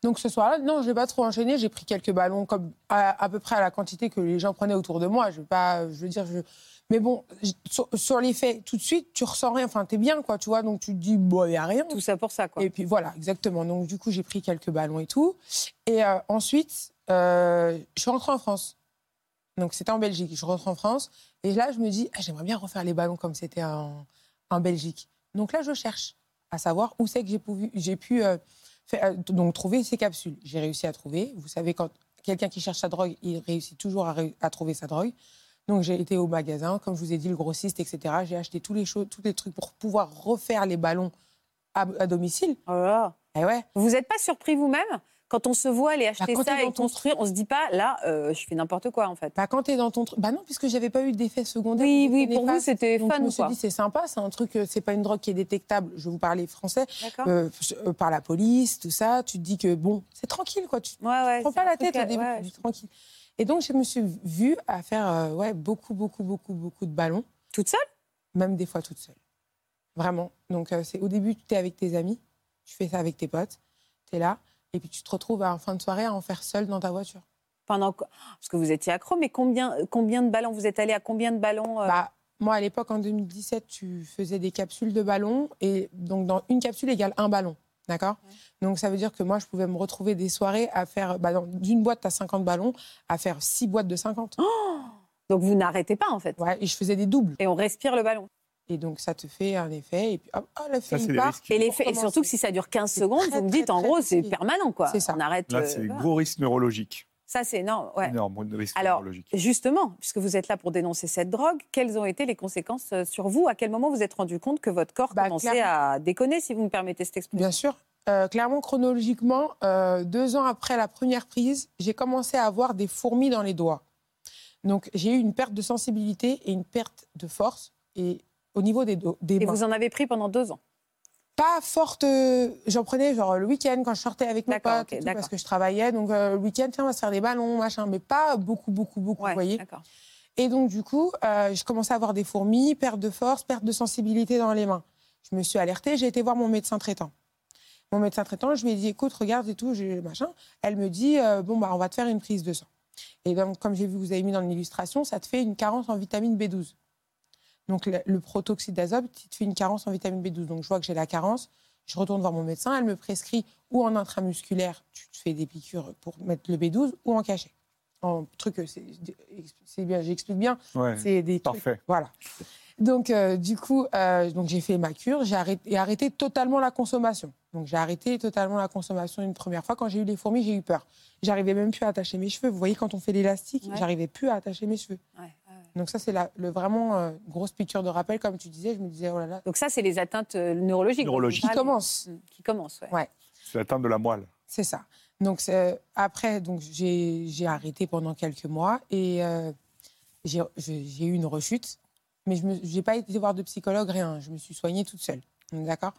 Donc ce soir-là, non, je n'ai pas trop enchaîné. J'ai pris quelques ballons comme à, à peu près à la quantité que les gens prenaient autour de moi. Je veux pas, je veux dire, je... mais bon, sur, sur les faits, tout de suite, tu ressens rien. Enfin, t'es bien, quoi, tu vois. Donc tu te dis, bon, il y a rien. Tout ça pour ça, quoi. Et puis voilà, exactement. Donc du coup, j'ai pris quelques ballons et tout. Et euh, ensuite, euh, je suis rentrée en France. Donc c'était en Belgique. Je rentre en France. Et là, je me dis, ah, j'aimerais bien refaire les ballons comme c'était en, en Belgique. Donc là, je cherche à savoir où c'est que j'ai pu, j'ai pu euh, faire- euh, donc, trouver ces capsules. J'ai réussi à trouver. Vous savez, quand quelqu'un qui cherche sa drogue, il réussit toujours à, trouver sa drogue. Donc j'ai été au magasin, comme je vous ai dit, le grossiste, etc. J'ai acheté tous les, choses, tous les trucs pour pouvoir refaire les ballons à, à domicile. Oh là. Eh ouais. Vous n'êtes pas surpris vous-même? Quand on se voit aller acheter Bah, ça et dans ton- construire On se dit pas, là, euh, je fais n'importe quoi, en fait. Bah, quand tu es dans ton truc. Bah non, puisque j'avais pas eu d'effet secondaire. Oui, ou oui, pour vous, néfaste. c'était fun, je me suis dit, c'est sympa, c'est un truc, euh, c'est pas une drogue qui est détectable. Je vous parlais français, euh, euh, par la police, tout ça. Tu te dis que bon, c'est tranquille, quoi. Tu Ouais, ouais. prends c'est pas la tête au à- début, ouais, tu dis tranquille. Et donc, je me suis vue à faire euh, ouais, beaucoup, beaucoup, beaucoup, beaucoup de ballons, Toute seule? Même des fois toute seule. Vraiment. Donc, c'est au début, tu es avec tes amis, tu fais ça avec tes potes, tu es là, et puis tu te retrouves à en fin de soirée à en faire seule dans ta voiture. pendant Parce que vous étiez accro, mais combien, combien de ballons Vous êtes allé à combien de ballons euh, Bah, moi, à l'époque, en 2017, tu faisais des capsules de ballons. Et donc, dans une capsule égale un ballon. D'accord? Donc, ça veut dire que moi, je pouvais me retrouver des soirées à faire. Bah, dans- D'une boîte, tu as 50 ballons, à faire six boîtes de 50. Donc vous n'arrêtez pas, en fait? Ouais, et je faisais des doubles. Et on respire le ballon? Et donc, ça te fait un effet. Et puis, hop, oh, l'effet, il les part. Et, l'effet- et surtout que si ça dure 15 C'est secondes, très, vous me très, dites, en gros, c'est permanent, quoi. C'est ça. On arrête. Là, euh, c'est voilà. gros risque neurologique. Ça, c'est énorme. Ouais. Énorme risque Alors, neurologique. Justement, puisque vous êtes là pour dénoncer cette drogue, quelles ont été les conséquences euh, sur vous? À quel moment vous vous êtes rendu compte que votre corps Bah, commençait clairement. à déconner, si vous me permettez cette expression? Bien sûr. euh, clairement, chronologiquement, euh, deux ans après la première prise, j'ai commencé à avoir des fourmis dans les doigts. Donc, j'ai eu une perte de sensibilité et une perte de force et au niveau des, dos, des Et mains. vous en avez pris pendant deux ans. Pas forte. euh, J'en prenais genre le week-end quand je sortais avec mes potes, tout, parce que je travaillais. Donc, euh, le week-end, tiens, on va se faire des ballons, machin, mais pas beaucoup, beaucoup, beaucoup, Ouais, vous voyez. d'accord. Et donc, du coup, euh, je commençais à avoir des fourmis, perte de force, perte de sensibilité dans les mains. Je me suis alertée, j'ai été voir mon médecin traitant. Mon médecin traitant, je lui ai dit, écoute, regarde et tout, j'ai machin. Elle me dit, bon, bah, on va te faire une prise de sang. Et donc, comme j'ai vu, que vous avez mis dans l'illustration, ça te fait une carence en vitamine B12. Donc, le, le protoxyde d'azote, il te fait une carence en vitamine B12. Donc, je vois que j'ai la carence. Je retourne voir mon médecin. Elle me prescrit ou en intramusculaire, tu te fais des piqûres pour mettre le B12, ou en cachet. En truc, euh, c'est bien, j'explique bien. Ouais. C'est des trucs- Parfait. Voilà. Donc, euh, du coup, euh, donc j'ai fait ma cure, j'ai arrêté, totalement la consommation. Donc, j'ai arrêté totalement la consommation une première fois. Quand j'ai eu les fourmis, j'ai eu peur. J'arrivais même plus à attacher mes cheveux. Vous voyez, quand on fait l'élastique, Ouais. j'arrivais plus à attacher mes cheveux. Ouais. Donc, ça, c'est la, le vraiment euh, grosse piqûre de rappel, comme tu disais. Je me disais, oh là là, Donc ça, c'est les atteintes euh, neurologiques. qui parlez. commence. Mm, Qui commencent, ouais. Ouais. C'est l'atteinte de la moelle. C'est ça. Donc c'est- après, donc j'ai j'ai arrêté pendant quelques mois et euh, j'ai eu une rechute, mais je n'ai pas été voir de psychologue, rien. Je me suis soignée toute seule. D'accord?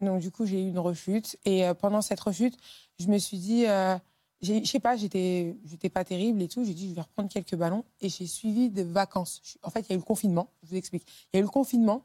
Donc du coup, j'ai eu une rechute et euh, pendant cette rechute, je me suis dit, euh, je sais pas, j'étais j'étais pas terrible et tout. J'ai dit, je vais reprendre quelques ballons et j'ai suivi des vacances. En fait, il y a eu le confinement. Je vous explique. Il y a eu le confinement,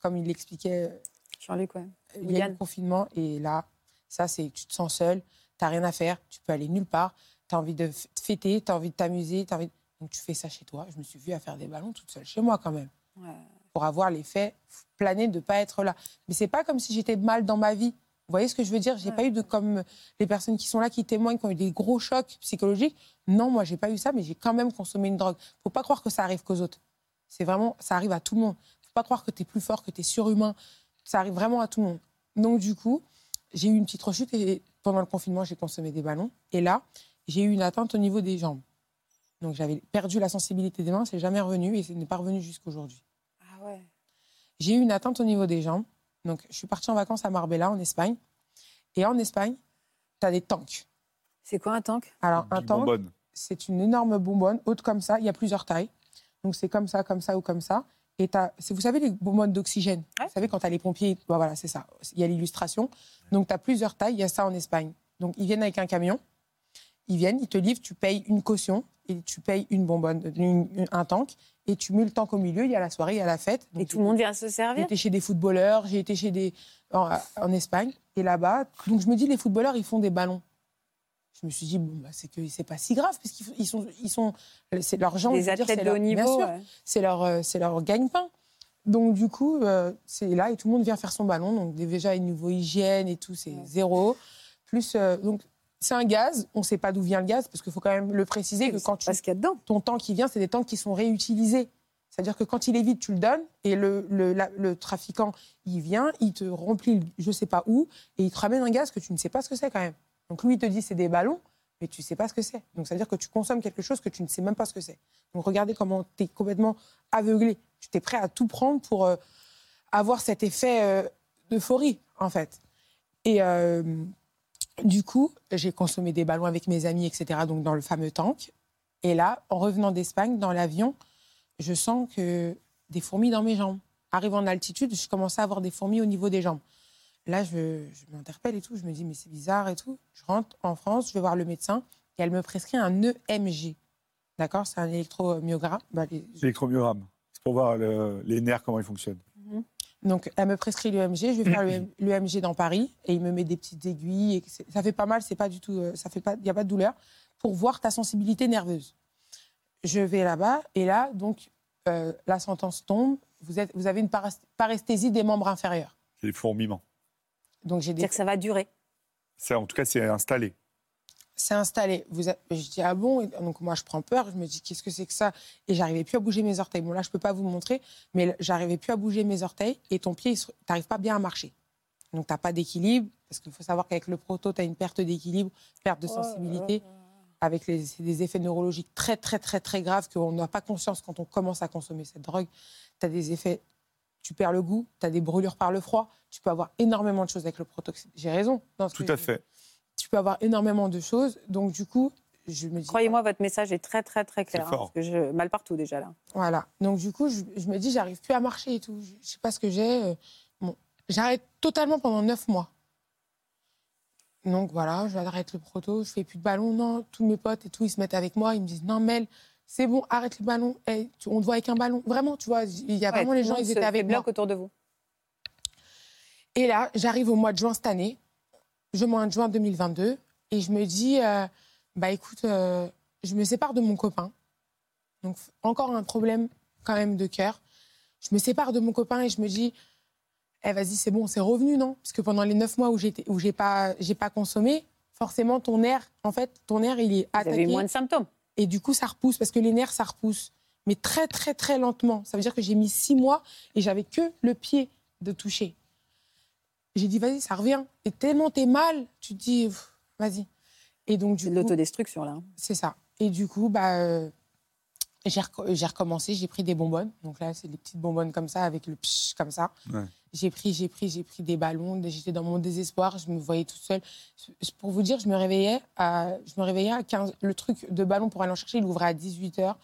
comme il l'expliquait Jean-Luc, ouais. il y a eu le confinement et là, ça, c'est tu te sens seul, tu n'as rien à faire, tu peux aller nulle part, tu as envie de fêter, tu as envie de t'amuser, t'as envie... donc tu fais ça chez toi. Je me suis vue à faire des ballons toute seule chez moi quand même, Ouais. pour avoir l'effet plané de ne pas être là. Mais c'est pas comme si j'étais mal dans ma vie. Vous voyez ce que je veux dire? J'ai Ouais. pas eu de comme les personnes qui sont là, qui témoignent, qui ont eu des gros chocs psychologiques. Non, moi, j'ai pas eu ça, mais j'ai quand même consommé une drogue. Faut pas croire que ça arrive qu'aux autres. C'est vraiment, ça arrive à tout le monde. Faut pas croire que tu es plus fort, que tu es surhumain. Ça arrive vraiment à tout le monde. Donc, du coup, j'ai eu une petite rechute et pendant le confinement, j'ai consommé des ballons. Et là, j'ai eu une atteinte au niveau des jambes. Donc, j'avais perdu la sensibilité des mains, c'est jamais revenu et ce n'est pas revenu jusqu'aujourd'hui. Ah ouais. J'ai eu une atteinte au niveau des jambes. Donc, je suis partie en vacances à Marbella, en Espagne. Et en Espagne, tu as des tanks. C'est quoi un tank? Alors, un tank, c'est une énorme bonbonne, haute comme ça. Il y a plusieurs tailles. Donc, c'est comme ça, comme ça ou comme ça. Et vous savez, les bonbonnes d'oxygène? Ouais. Vous savez, quand tu as les pompiers, bah voilà, c'est ça. Il y a l'illustration. Donc, tu as plusieurs tailles. Il y a ça en Espagne. Donc, ils viennent avec un camion. Ils viennent, ils te livrent, tu payes une caution et tu payes une bonbonne, une- une- un tank. Et tu mets le tank au milieu. Il y a la soirée, il y a la fête. Et Donc, tout le monde vient se j'ai servir été chez des footballeurs, j'ai été chez des en, en Espagne et là-bas. Donc je me dis les footballeurs ils font des ballons. Je me suis dit bon bah, c'est que c'est pas si grave parce qu'ils ils sont ils sont c'est leur jambe. Des je veux dire, athlètes c'est de leur- haut niveau. ouais. c'est leur euh, c'est leur gagne-pain. Donc du coup euh, c'est là et tout le monde vient faire son ballon. Donc déjà niveau hygiène et tout c'est Ouais. zéro. Plus euh, donc c'est un gaz. On sait pas d'où vient le gaz parce qu'il faut quand même le préciser que quand tu Parce qu'il y a dedans. ton tank qui vient, c'est des tanks qui sont réutilisés. C'est-à-dire que quand il est vide, tu le donnes et le, le, la- le trafiquant, il vient, il te remplit je ne sais pas où et il te ramène un gaz que tu ne sais pas ce que c'est quand même. Donc lui, il te dit c'est des ballons, mais tu ne sais pas ce que c'est. Donc c'est-à-dire que tu consommes quelque chose que tu ne sais même pas ce que c'est. Donc regardez comment tu es complètement aveuglé. Tu t'es prêt à tout prendre pour euh, avoir cet effet euh, d'euphorie, en fait. Et euh, du coup, j'ai consommé des ballons avec mes amis, etc., donc dans le fameux tank. Et là, en revenant d'Espagne, dans l'avion, je sens que des fourmis dans mes jambes. Arrivant en altitude, je commençais à avoir des fourmis au niveau des jambes. Là, je, je m'interpelle et tout. Je me dis, mais c'est bizarre et tout. Je rentre en France, je vais voir le médecin et elle me prescrit un EMG. D'accord C'est un électromyogramme. Bah, L'électromyogramme. C'est pour voir le- les nerfs, comment ils fonctionnent. Donc, elle me prescrit l'EMG. Je vais faire l'EMG dans Paris et il me met des petites aiguilles. Et ça fait pas mal, c'est pas du tout, euh, ça fait pas, il n'y a pas de douleur pour voir ta sensibilité nerveuse. Je vais là-bas et là, donc, euh, la sentence tombe. Vous, êtes, vous avez une paresthésie des membres inférieurs. C'est les fourmillements. Donc, j'ai des C'est-à-dire que ça va durer. Ça, en tout cas, c'est installé. C'est installé. Vous Je dis, ah bon? Et Donc, moi, je prends peur. Je me dis, qu'est-ce que c'est que ça? Et j'arrivais plus à bouger mes orteils. Bon, là, je peux pas vous montrer, mais j'arrivais plus à bouger mes orteils et ton pied, tu n'arrives pas bien à marcher. Donc, tu n'as pas d'équilibre, parce qu'il faut savoir qu'avec le proto, tu as une perte d'équilibre, perte de sensibilité, avec les, des effets neurologiques très, très, très, très graves qu'on n'a pas conscience quand on commence à consommer cette drogue. Tu as des effets. tu perds le goût, tu as des brûlures par le froid, tu peux avoir énormément de choses avec le protoxyde. J'ai raison. dans ce Tout que à fait. Tu peux avoir énormément de choses. Donc, du coup, je me dis. Croyez-moi, votre message est très, très, très clair. Hein, fort. parce que je... Mal partout déjà, là. Voilà. Donc, du coup, je, je me dis, j'arrive plus à marcher et tout. Je sais pas ce que j'ai. euh, Bon, j'arrête totalement pendant neuf mois. Donc, voilà, j'arrête le proto, je fais plus de ballon. Non, tous mes potes et tout, ils se mettent avec moi. Ils me disent, non, Mel, c'est bon, arrête le ballon. Tu- on te voit avec un ballon. Vraiment, tu vois, il y a Ouais, vraiment les le gens, ils étaient avec moi. bloc autour de vous. Et là, j'arrive au mois de juin cette année, je de juin 2022, et je me dis, euh, bah écoute, euh, je me sépare de mon copain. Donc encore un problème quand même de cœur. Je me sépare de mon copain et je me dis, eh vas-y, c'est bon, c'est revenu, non? Parce que pendant les neuf mois où j'étais, où j'ai pas, j'ai pas consommé, forcément ton nerf, en fait, ton nerf il est Vous avez attaqué moins de symptômes. et du coup ça repousse parce que les nerfs ça repousse, mais très très très lentement. Ça veut dire que j'ai mis six mois et j'avais que le pied de toucher. J'ai dit vas-y ça revient et tellement t'es mal, tu te dis vas-y. Et donc du l'autodestruction, là. hein. c'est ça. Et du coup bah euh, j'ai reco- j'ai recommencé, j'ai pris des bonbonnes. Donc là c'est des petites bonbonnes comme ça avec le psh comme ça. Ouais. J'ai pris, j'ai pris, j'ai pris des ballons. J'étais dans mon désespoir. Je me voyais toute seule. Pour vous dire, je me réveillais à, je me réveillais à 15. Le truc de ballon pour aller en chercher, il ouvrait à 18h.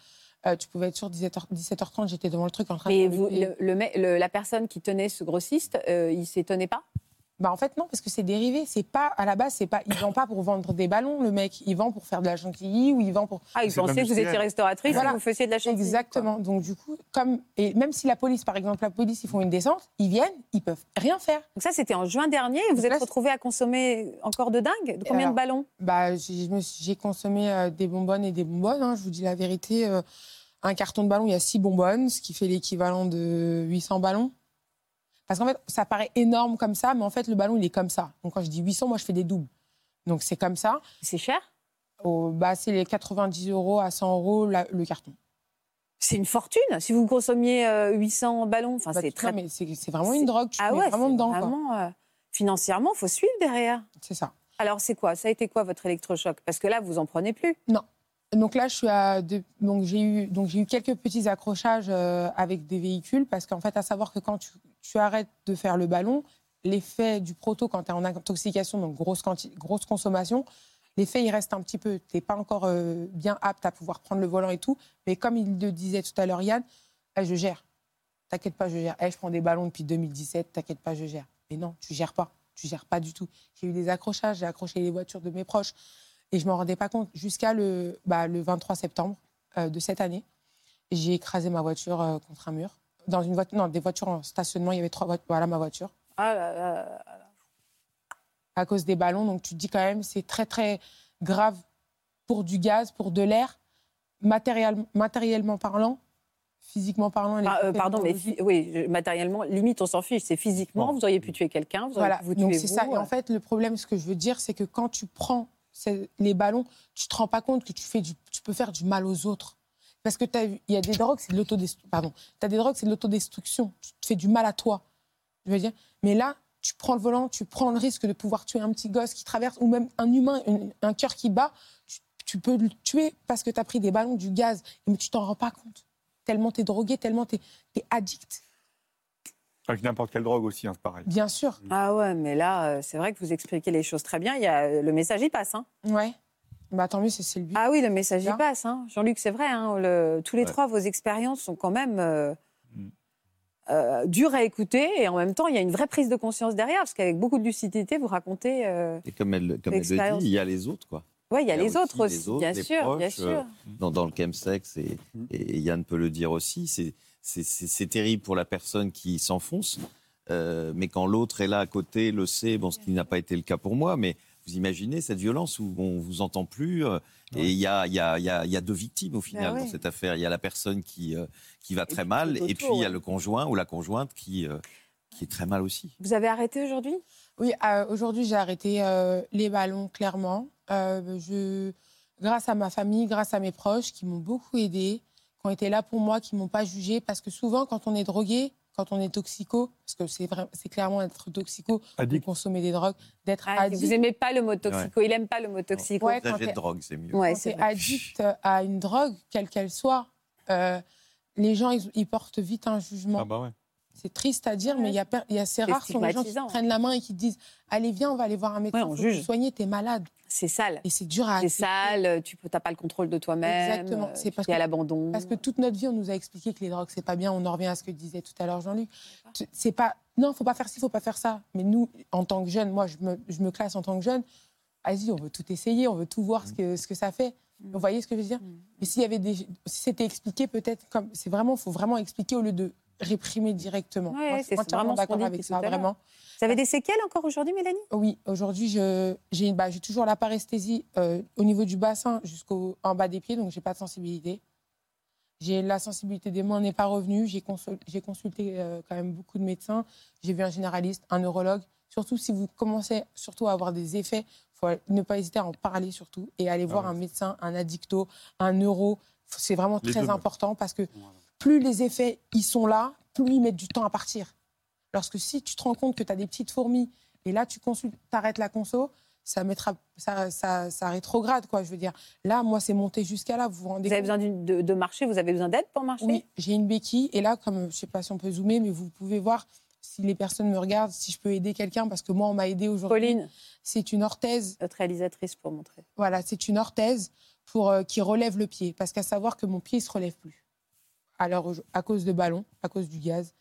tu pouvais être 17h, 17h30. J'étais devant le truc en train Mais de. vous, le, le- la personne qui tenait ce grossiste, euh, il s'étonnait pas? Bah en fait non, parce que c'est dérivé. C'est pas à la base, c'est pas. Il vend pas pour vendre des ballons, le mec. Il vend pour faire de la chantilly ou il vend pour. Ah, il pensait que vous étiez restauratrice Voilà. et que vous faisiez de la chantilly. Exactement. Donc du coup, comme et même si la police, par exemple, la police, ils font une descente, ils viennent, ils peuvent rien faire. Donc ça, c'était en juin dernier. et Vous Donc êtes là, retrouvé à consommer encore de dingue? De combien Alors, de ballons? Bah, j'ai consommé euh, des bonbonnes et des bonbonnes. hein, je vous dis la vérité. euh, un carton de ballon, il y a six bonbonnes, ce qui fait l'équivalent de 800 ballons. Parce qu'en fait, ça paraît énorme comme ça, mais en fait, le ballon, il est comme ça. Donc, quand je dis 800, moi, je fais des doubles. Donc, c'est comme ça. C'est cher? Au- bah, c'est les 90 euros à 100 euros la- le carton. C'est une fortune. Si vous consommiez euh, 800 ballons, enfin, Bah, c'est très. mais c'est vraiment une drogue. Tu ah ouais, vraiment dedans. quoi. vraiment. euh, financièrement, il faut suivre derrière. C'est ça. Alors, c'est quoi? Ça a été quoi votre électrochoc? Parce que là, vous en prenez plus? Donc là, j'ai eu quelques petits accrochages euh, avec des véhicules parce qu'en fait, à savoir que quand tu, arrêtes de faire le ballon, l'effet du proto quand tu es en intoxication, donc grosse consommation, l'effet il reste un petit peu. Tu n'es pas encore euh, bien apte à pouvoir prendre le volant et tout, mais comme il le disait tout à l'heure Yann, eh, je gère. T'inquiète pas, je gère. Eh, je prends des ballons depuis 2017, t'inquiète pas, je gère. Mais non, tu gères pas. Tu gères pas du tout. J'ai eu des accrochages, j'ai accroché les voitures de mes proches. Et je m'en rendais pas compte jusqu'à le, bah, le 23 septembre euh, de cette année. J'ai écrasé ma voiture euh, contre un mur. Dans une voiture, non, des voitures en stationnement, il y avait trois voitures. Voilà ma voiture. Ah là là là là. À cause des ballons. Donc tu te dis quand même, c'est très très grave pour du gaz, pour de l'air, matériel, matériellement parlant, physiquement parlant. Ah, euh, pardon, mais oui, matériellement, limite, on s'en fiche. C'est physiquement, Bon. vous auriez pu tuer quelqu'un, vous auriez Voilà, pu vous donc tuer c'est vous, ça. Et euh. en fait, le problème, ce que je veux dire, c'est que quand tu prends les ballons, tu te rends pas compte que tu, fais du, tu peux faire du mal aux autres. Parce que il y a des drogues, c'est de l'autodestruction. As des drogues, c'est de l'autodestruction. Tu te fais du mal à toi. Je veux dire? Mais là, tu prends le volant, tu prends le risque de pouvoir tuer un petit gosse qui traverse, ou même un humain, un cœur qui bat. Tu, tu peux le tuer parce que tu as pris des ballons, du gaz, mais tu t'en rends pas compte. Tellement tu es drogué, tellement tu es, addict. Avec n'importe quelle drogue aussi, hein, c'est pareil. Bien sûr. Ah ouais, mais là, euh, c'est vrai que vous expliquez les choses très bien. Il y a, euh, le message, il passe. Hein. Ouais. Bah, tant mieux, c'est but. Ah oui, le message, il passe. Hein. Jean-Luc, c'est vrai. Hein, le- tous les Ouais. trois, vos expériences sont quand même euh, Mm. euh, dures à écouter. Et en même temps, il y a une vraie prise de conscience derrière. Parce qu'avec beaucoup de lucidité, vous racontez... euh, Et comme elle, comme elle le dit, il y a les autres, quoi. Ouais, il y a Il y a les autres aussi aussi, les autres, bien les sûr, bien sûr. euh, Dans, dans le chemsex, et, et Yann peut le dire aussi, c'est- c'est terrible pour la personne qui s'enfonce. euh, mais quand l'autre est là à côté, le sait, bon, ce qui n'a pas été le cas pour moi, mais vous imaginez cette violence où on vous entend plus. euh, Et il y a, il y, a, il y, a, il y a deux victimes au final Ah ouais. dans cette affaire. Il y a la personne qui, euh, qui va très mal, et puis il y a ouais. le conjoint ou la conjointe qui, euh, qui est très mal aussi. Vous avez arrêté aujourd'hui? Oui, euh, aujourd'hui, j'ai arrêté euh, les ballons, clairement. Euh, je, grâce à ma famille, grâce à mes proches qui m'ont beaucoup aidé, qui ont été là pour moi, qui m'ont pas jugé. Parce que souvent, quand on est drogué, quand on est toxico, parce que c'est vrai, c'est clairement être toxico, de consommer des drogues, d'être ah, addict. Vous n'aimez pas le mot toxico. Il n'aime pas le mot toxico. Ouais, quand de t'es- drogue, c'est mieux. Ouais, quand c'est addict à une drogue, quelle qu'elle soit, euh, les gens, ils, ils portent vite un jugement. Ah bah ouais. C'est triste à dire, mais il y a, il y a c'est rare sont les gens qui prennent la main et qui disent Allez, viens, on va aller voir un médecin. Ouais, on faut te juge. soigner, t'es malade. C'est sale. Et c'est dur à C'est sale, tu n'as pas le contrôle de toi-même. Exactement. euh, C'est parce es à que- l'abandon. Parce que toute notre vie, on nous a expliqué que les drogues, c'est pas bien. On en revient à ce que disait tout à l'heure Jean-Luc. C'est pas. Non, faut pas faire ci, faut pas faire ça. Mais nous, en tant que jeunes, moi, je me, je me classe en tant que jeune. Vas-y, on veut tout essayer, on veut tout voir ce que, ce que ça fait. Vous voyez ce que je veux dire? Mais s'il y avait des, si c'était expliqué, peut-être comme c'est vraiment, faut vraiment expliquer au lieu de réprimer directement. Ouais, c'est vraiment ce d'accord dit avec ça, vraiment. Vous avez des séquelles encore aujourd'hui, Mélanie? Oui, aujourd'hui, je- j'ai bah, j'ai toujours la paresthésie euh, au niveau du bassin jusqu'au en bas des pieds, donc j'ai pas de sensibilité. J'ai la sensibilité des mains n'est pas revenue. J'ai consul- j'ai consulté euh, quand même beaucoup de médecins. J'ai vu un généraliste, un neurologue. Surtout si vous commencez surtout à avoir des effets, faut ne pas hésiter à en parler surtout et aller voir ouais. un médecin, un addicto, un neuro. C'est vraiment Les très deux. important parce que plus les effets ils sont là, plus ils mettent du temps à partir. Lorsque si tu te rends compte que tu as des petites fourmis et là tu consultes, arrêtes la conso, ça mettra ça, ça, ça rétrograde quoi. Je veux dire, là moi c'est monté jusqu'à là. Vous vous rendez Vous avez besoin de marcher Vous avez besoin d'aide pour marcher? Oui, j'ai une béquille et là comme je sais pas si on peut zoomer, mais vous pouvez voir si les personnes me regardent, si je peux aider quelqu'un parce que moi on m'a aidé aujourd'hui. Pauline, C'est une orthèse notre réalisatrice, pour montrer. voilà, c'est une orthèse pour, euh, qui relève le pied. Parce qu'à savoir que mon pied ne se relève plus. Alors, à cause de ballon, à cause du gaz.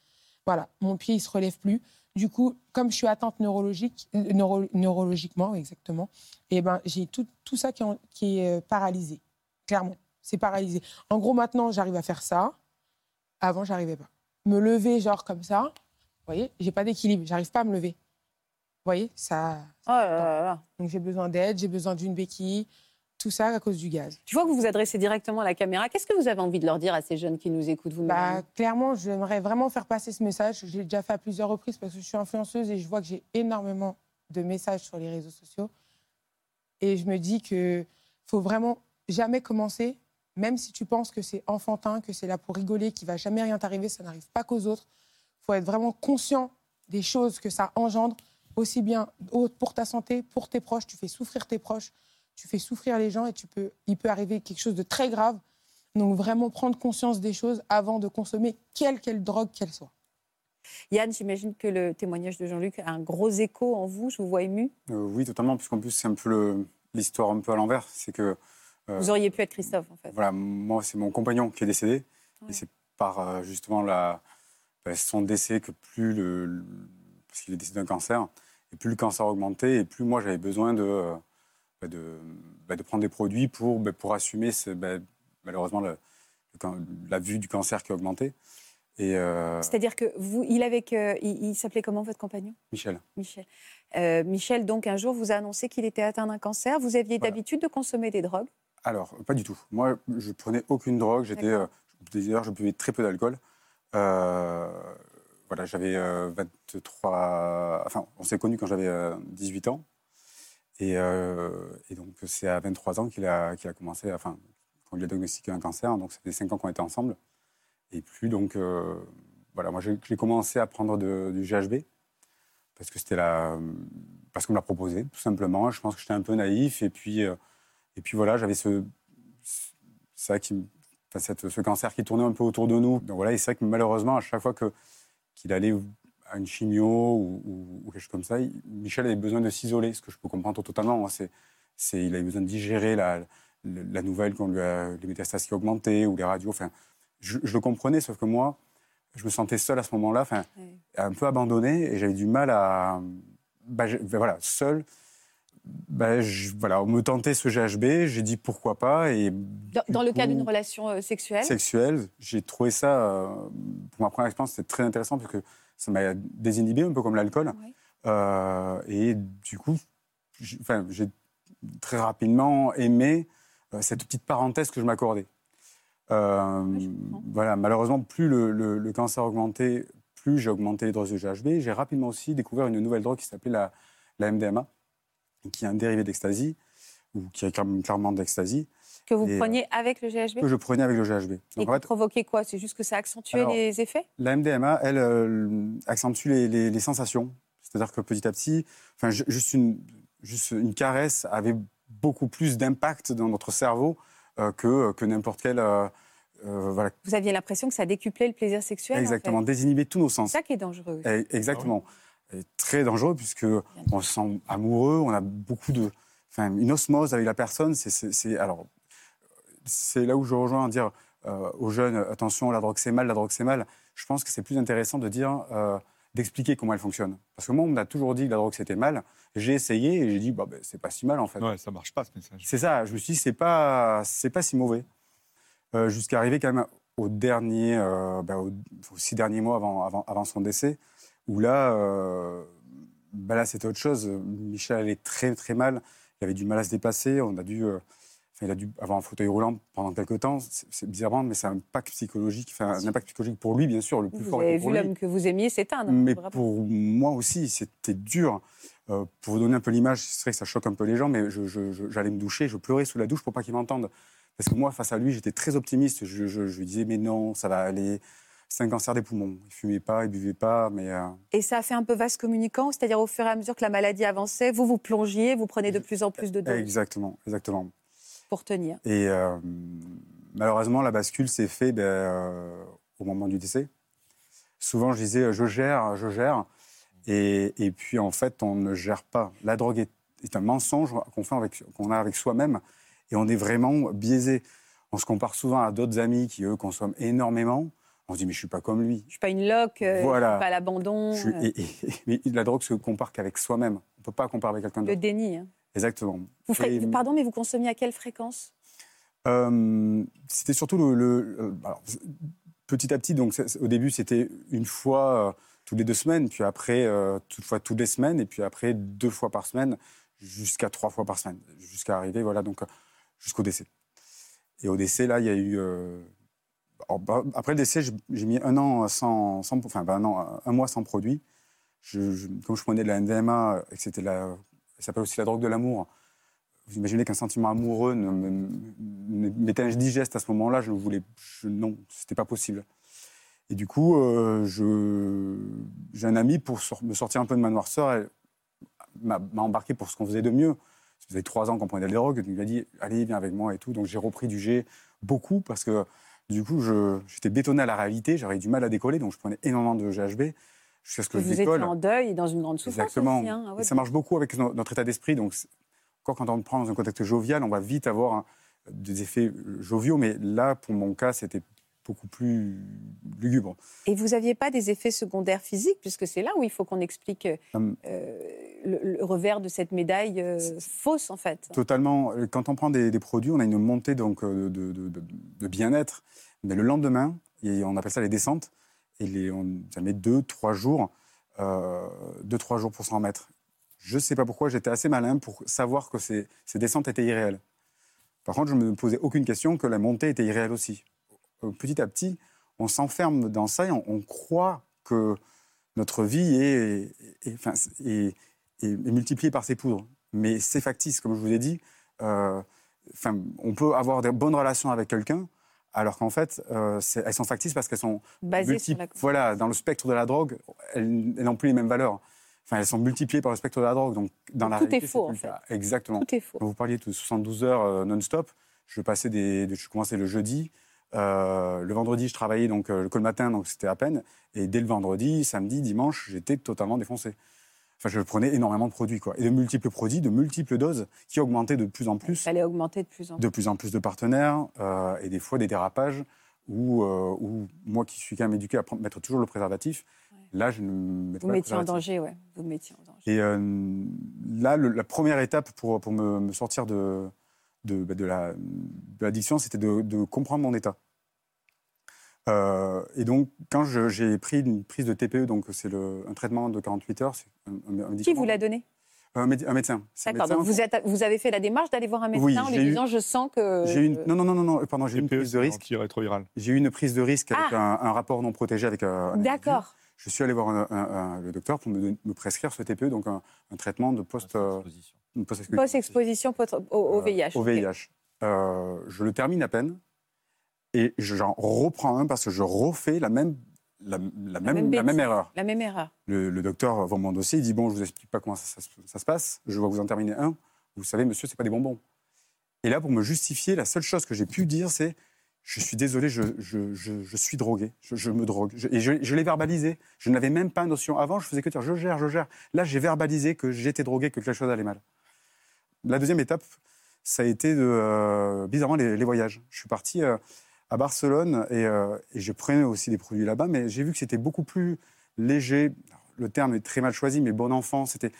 Voilà, mon pied ne se relève plus. Du coup, comme je suis atteinte neurologique, euh, neuro- neurologiquement, exactement, et ben, j'ai tout, tout ça qui, en- qui est euh, paralysé. Clairement, c'est paralysé. En gros, maintenant, j'arrive à faire ça. Avant, j'arrivais pas. Me lever, genre comme ça, vous voyez, j'ai pas d'équilibre, j'arrive pas à me lever. Vous voyez, ça. Oh là là là. Donc j'ai besoin d'aide, j'ai besoin d'une béquille, tout ça à cause du gaz. Tu vois que vous vous adressez directement à la caméra. Qu'est-ce que vous avez envie de leur dire à ces jeunes qui nous écoutent, vous Bah, clairement, j'aimerais vraiment faire passer ce message. J'ai déjà fait à plusieurs reprises parce que je suis influenceuse et je vois que j'ai énormément de messages sur les réseaux sociaux. Et je me dis que faut vraiment jamais commencer, même si tu penses que c'est enfantin, que c'est là pour rigoler, qu'il va jamais rien t'arriver, ça n'arrive pas qu'aux autres. faut être vraiment conscient des choses que ça engendre, aussi bien pour ta santé, pour tes proches. Tu fais souffrir tes proches, tu fais souffrir les gens et tu peux, il peut arriver quelque chose de très grave. Donc vraiment prendre conscience des choses avant de consommer quelle quelle drogue qu'elle soit. Yann, j'imagine que le témoignage de Jean-Luc a un gros écho en vous. Je vous vois ému. Euh, oui, totalement, puisqu'en plus, c'est un peu l'histoire un peu à l'envers. C'est que, Euh, Vous auriez pu être Christophe, en fait. voilà, moi, c'est mon compagnon qui est décédé. Ouais. Et c'est par euh, justement la, bah, son décès que plus le. le- parce qu'il est décédé d'un cancer, et plus le cancer augmentait, et plus moi, j'avais besoin de, de, bah, de prendre des produits pour, bah, pour assumer ce- bah, malheureusement le- le can- la vue du cancer qui augmentait. Et euh, C'est-à-dire que vous, il s'appelait comment votre compagnon? Michel. Michel. Euh, Michel, donc un jour, vous a annoncé qu'il était atteint d'un cancer. Vous aviez Voilà. d'habitude de consommer des drogues? Alors, pas du tout. Moi, je prenais aucune drogue. J'étais, euh, d'ailleurs, je buvais très peu d'alcool. Voilà, j'avais euh, 23. Enfin, on s'est connus quand j'avais euh, 18 ans. Et, euh, et donc, c'est à 23 ans qu'il a, qu'il a commencé, enfin, qu'on lui a diagnostiqué un cancer. Donc, ça fait 5 ans qu'on était ensemble. Et plus, donc, euh, voilà, moi, j'ai commencé à prendre du GHB parce que c'était la, parce qu'on me l'a proposé, tout simplement. Je pense que j'étais un peu naïf. Et puis, euh, et puis voilà, j'avais ce, ça qui, cette- ce cancer qui tournait un peu autour de nous. Donc voilà, et c'est vrai que malheureusement, à chaque fois que qu'il allait à une chimio ou, ou- ou quelque chose comme ça, Michel avait besoin de s'isoler, ce que je peux comprendre totalement. hein. C'est, c'est, il avait besoin de digérer la, la, la nouvelle qu'on lui a, les métastases qui augmentaient ou les radios. Enfin, je, je le comprenais, sauf que moi, je me sentais seul à ce moment-là, enfin, un peu abandonné, et j'avais du mal à, bah, je- ben voilà, seul. Ben, je- voilà, on me tentait ce GHB, j'ai dit pourquoi pas. Et Dans, le cas d'une relation euh, sexuelle? sexuelle, j'ai trouvé ça, euh, pour ma première expérience, c'était très intéressant parce que ça m'a désinhibé, un peu comme l'alcool. Oui. Euh, et du coup, j'ai enfin, très rapidement aimé euh, cette petite parenthèse que je m'accordais. Euh, Oui, voilà, malheureusement, plus le, le- le cancer augmentait, plus j'ai augmenté les doses de GHB. J'ai rapidement aussi découvert une nouvelle drogue qui s'appelait la, la MDMA, qui est un dérivé d'ecstasy, ou qui est clairement- clairement d'ecstasy, Que vous Et, euh, preniez avec le GHB que je prenais avec le GHB. Et Donc, en qui fait, provoquait quoi? C'est juste que ça accentuait Alors, les effets? la MDMA, elle, euh, accentue les, les- les sensations. C'est-à-dire que petit à petit, enfin, ju- juste, une, juste une caresse avait beaucoup plus d'impact dans notre cerveau euh, que, que n'importe quelle, euh, voilà, Vous aviez l'impression que ça décuplait le plaisir sexuel. en exactement, fait. désinhiber tous nos C'est sens. ça qui est dangereux. Exactement. Et très dangereux puisque on se sent amoureux, on a beaucoup de, enfin, une osmose avec la personne. C'est, c'est- c'est- alors, c'est là où je rejoins à dire euh, aux jeunes attention, la drogue c'est mal, la drogue c'est mal. Je pense que c'est plus intéressant de dire, euh, d'expliquer comment elle fonctionne. Parce que moi, on m'a toujours dit que la drogue c'était mal. J'ai essayé et j'ai dit, bah, ben, c'est pas si mal en fait. Ouais, ça marche pas ce message. C'est ça. Je me suis dit, c'est pas, c'est pas si mauvais. Euh, Jusqu'à arriver quand même au dernier, au- aux six derniers mois avant, avant, avant son décès, où là, bah là, c'était autre chose. Michel allait très très mal. Il avait du mal à se déplacer. On a dû, il a dû avoir un fauteuil roulant pendant quelques temps. C'est bizarrement, mais c'est un impact psychologique, enfin, un impact psychologique pour lui, bien sûr, le plus Vous fort avez était vu l'homme que vous aimiez s'éteindre. Mais vraiment. pour moi aussi, c'était dur. Euh, pour vous donner un peu l'image, c'est vrai que ça choque un peu les gens, mais j'allais me doucher, je pleurais sous la douche pour pas qu'il m'entende. Parce que moi, face à lui, j'étais très optimiste. Je, je- je lui disais, mais non, ça va aller. C'est un cancer des poumons. Il fumait pas, il buvait pas, mais euh, Et ça a fait un peu vaste communicant, c'est-à-dire au fur et à mesure que la maladie avançait, vous vous plongiez, vous prenez de plus en plus de doses exactement, exactement. Pour tenir. Et euh, malheureusement, la bascule s'est faite ben, euh, au moment du décès. Souvent, je disais, je gère, je gère. Et, et puis, en fait, on ne gère pas. La drogue est, est un mensonge qu'on fait avec, qu'on a avec soi-même. Et on est vraiment biaisé. On se compare souvent à d'autres amis qui, eux, consomment énormément. On se dit, mais je suis pas comme lui. Je suis pas une loque, euh, Voilà. je suis pas l'abandon. Suis- et, la drogue se compare qu'avec soi-même. On peut pas comparer avec quelqu'un Le d'autre. déni. hein. Exactement. Vous ferez- Et- Pardon, mais vous consommiez à quelle fréquence? Euh, c'était surtout le. le- euh, alors, petit à petit, donc au début, c'était une fois euh, toutes les deux semaines, puis après, euh, toutefois toutes les semaines, et puis après, deux fois par semaine, jusqu'à trois fois par semaine, jusqu'à arriver, voilà, donc euh, jusqu'au décès. Et au décès, là, il y a eu. alors, bah, après le décès, j'ai mis un an sans. sans- enfin, pas un an, un mois sans produit. Je, je- comme je prenais de la NDMA, et que c'était la. Ça s'appelle aussi la drogue de l'amour. Vous imaginez qu'un sentiment amoureux m'était indigeste à ce moment-là. Je ne voulais, je- non, c'était pas possible. Et du coup, euh, j'ai un ami pour me sortir un peu de ma noirceur. Elle m'a embarqué pour ce qu'on faisait de mieux. Ça faisait trois ans qu'on prenait de la drogue. Il m'a dit, allez, viens avec moi et tout. Donc j'ai repris du G beaucoup parce que du coup, j'étais bétonné à la réalité. J'avais du mal à décoller, donc je prenais énormément de GHB jusqu'à ce que Vous étiez en deuil et dans une grande souffrance Exactement. aussi. hein. Ah ouais, Et ça marche beaucoup avec no- notre état d'esprit. Donc, encore quand on le prend dans un contexte jovial, on va vite avoir hein, des effets euh, joviaux. Mais là, pour mon cas, c'était beaucoup plus lugubre. Et vous n'aviez pas des effets secondaires physiques, puisque c'est là où il faut qu'on explique euh, Hum. euh, le, le revers de cette médaille euh, fausse, en fait. Totalement. Quand on prend des, des produits, on a une montée donc, de, de- de- de bien-être. Mais le lendemain, et on appelle ça les descentes. Et les, on, ça met deux, trois jours, euh, deux, trois jours pour s'en remettre. Je ne sais pas pourquoi, j'étais assez malin pour savoir que ces, ces descentes étaient irréelles. Par contre, je ne me posais aucune question que la montée était irréelle aussi. Euh, Petit à petit, on s'enferme dans ça et on, croit que notre vie est, est- est- est- multipliée par ses poudres. Mais c'est factice, comme je vous ai dit. Euh, on peut avoir des bonnes relations avec quelqu'un, alors qu'en fait, euh, elles sont factices parce qu'elles sont Basé sur la... Voilà, dans le spectre de la drogue, elles, n'ont plus les mêmes valeurs. Enfin, elles sont multipliées par le spectre de la drogue. Donc, dans la Tout est réalité, faux, c'est plus en cas. Exactement. Tout est faux. Quand vous parliez de 72 heures euh, non-stop, je passais des, de- je commençais le jeudi. euh, le vendredi, je travaillais donc que le matin, donc c'était à peine. Et dès le vendredi, samedi, dimanche, j'étais totalement défoncé. Enfin, je prenais énormément de produits, quoi. Et de multiples produits, de multiples doses, qui augmentaient de plus en Il plus, fallait augmenter de plus en plus. de plus en plus de partenaires, euh, et des fois des dérapages où, euh, où moi qui suis quand même éduqué à prendre- mettre toujours le préservatif, là, je ne mettais Vous pas le mettiez en préservatif. danger, ouais. Vous mettiez en danger. Et euh, là, le- la première étape pour, pour me, me sortir de, de, bah, de la- de l'addiction, c'était de, de comprendre mon état. Euh, et donc, quand j'ai pris une prise de TPE, donc c'est le- un traitement de 48 heures, c'est un, un Qui vous l'a donné? Un, méde- un médecin. D'accord. médecin. Donc vous, êtes- vous avez fait la démarche d'aller voir un médecin Oui, en lui eu- disant je sens que. J'ai eu une, non, non, non, non, non, pardon, j'ai eu une TPE, prise de risque. J'ai eu une prise de risque avec Ah un, un rapport non protégé avec euh, un. D'accord. Je suis allé voir un- un- un- le docteur pour me, prescrire ce TPE, donc un, un traitement de post, euh, Exposition. une post- Post-exposition pot- au, Euh, VIH. Au. VIH. Euh, je le termine à peine et j'en reprends un parce que je refais la même, la, la même, même la même erreur. La même erreur. Le, le docteur voit mon dossier, il dit Bon, je vous explique pas comment ça, ça se- ça se passe, je vois que vous en terminez un. Vous savez, monsieur, c'est pas des bonbons. Et là, pour me justifier, la seule chose que j'ai pu dire, c'est je suis désolé, je, je, je, je suis drogué, je, me drogue. Et je, je l'ai verbalisé. Je n'avais même pas notion. Avant, je faisais que dire je gère, je gère. Là, j'ai verbalisé que j'étais drogué, que quelque chose allait mal. La deuxième étape, ça a été de, euh, bizarrement les, les voyages. Je suis parti euh, à Barcelone et, euh, et je prenais aussi des produits là-bas, mais j'ai vu que c'était beaucoup plus léger. Le terme est très mal choisi, mais bon enfant, c'était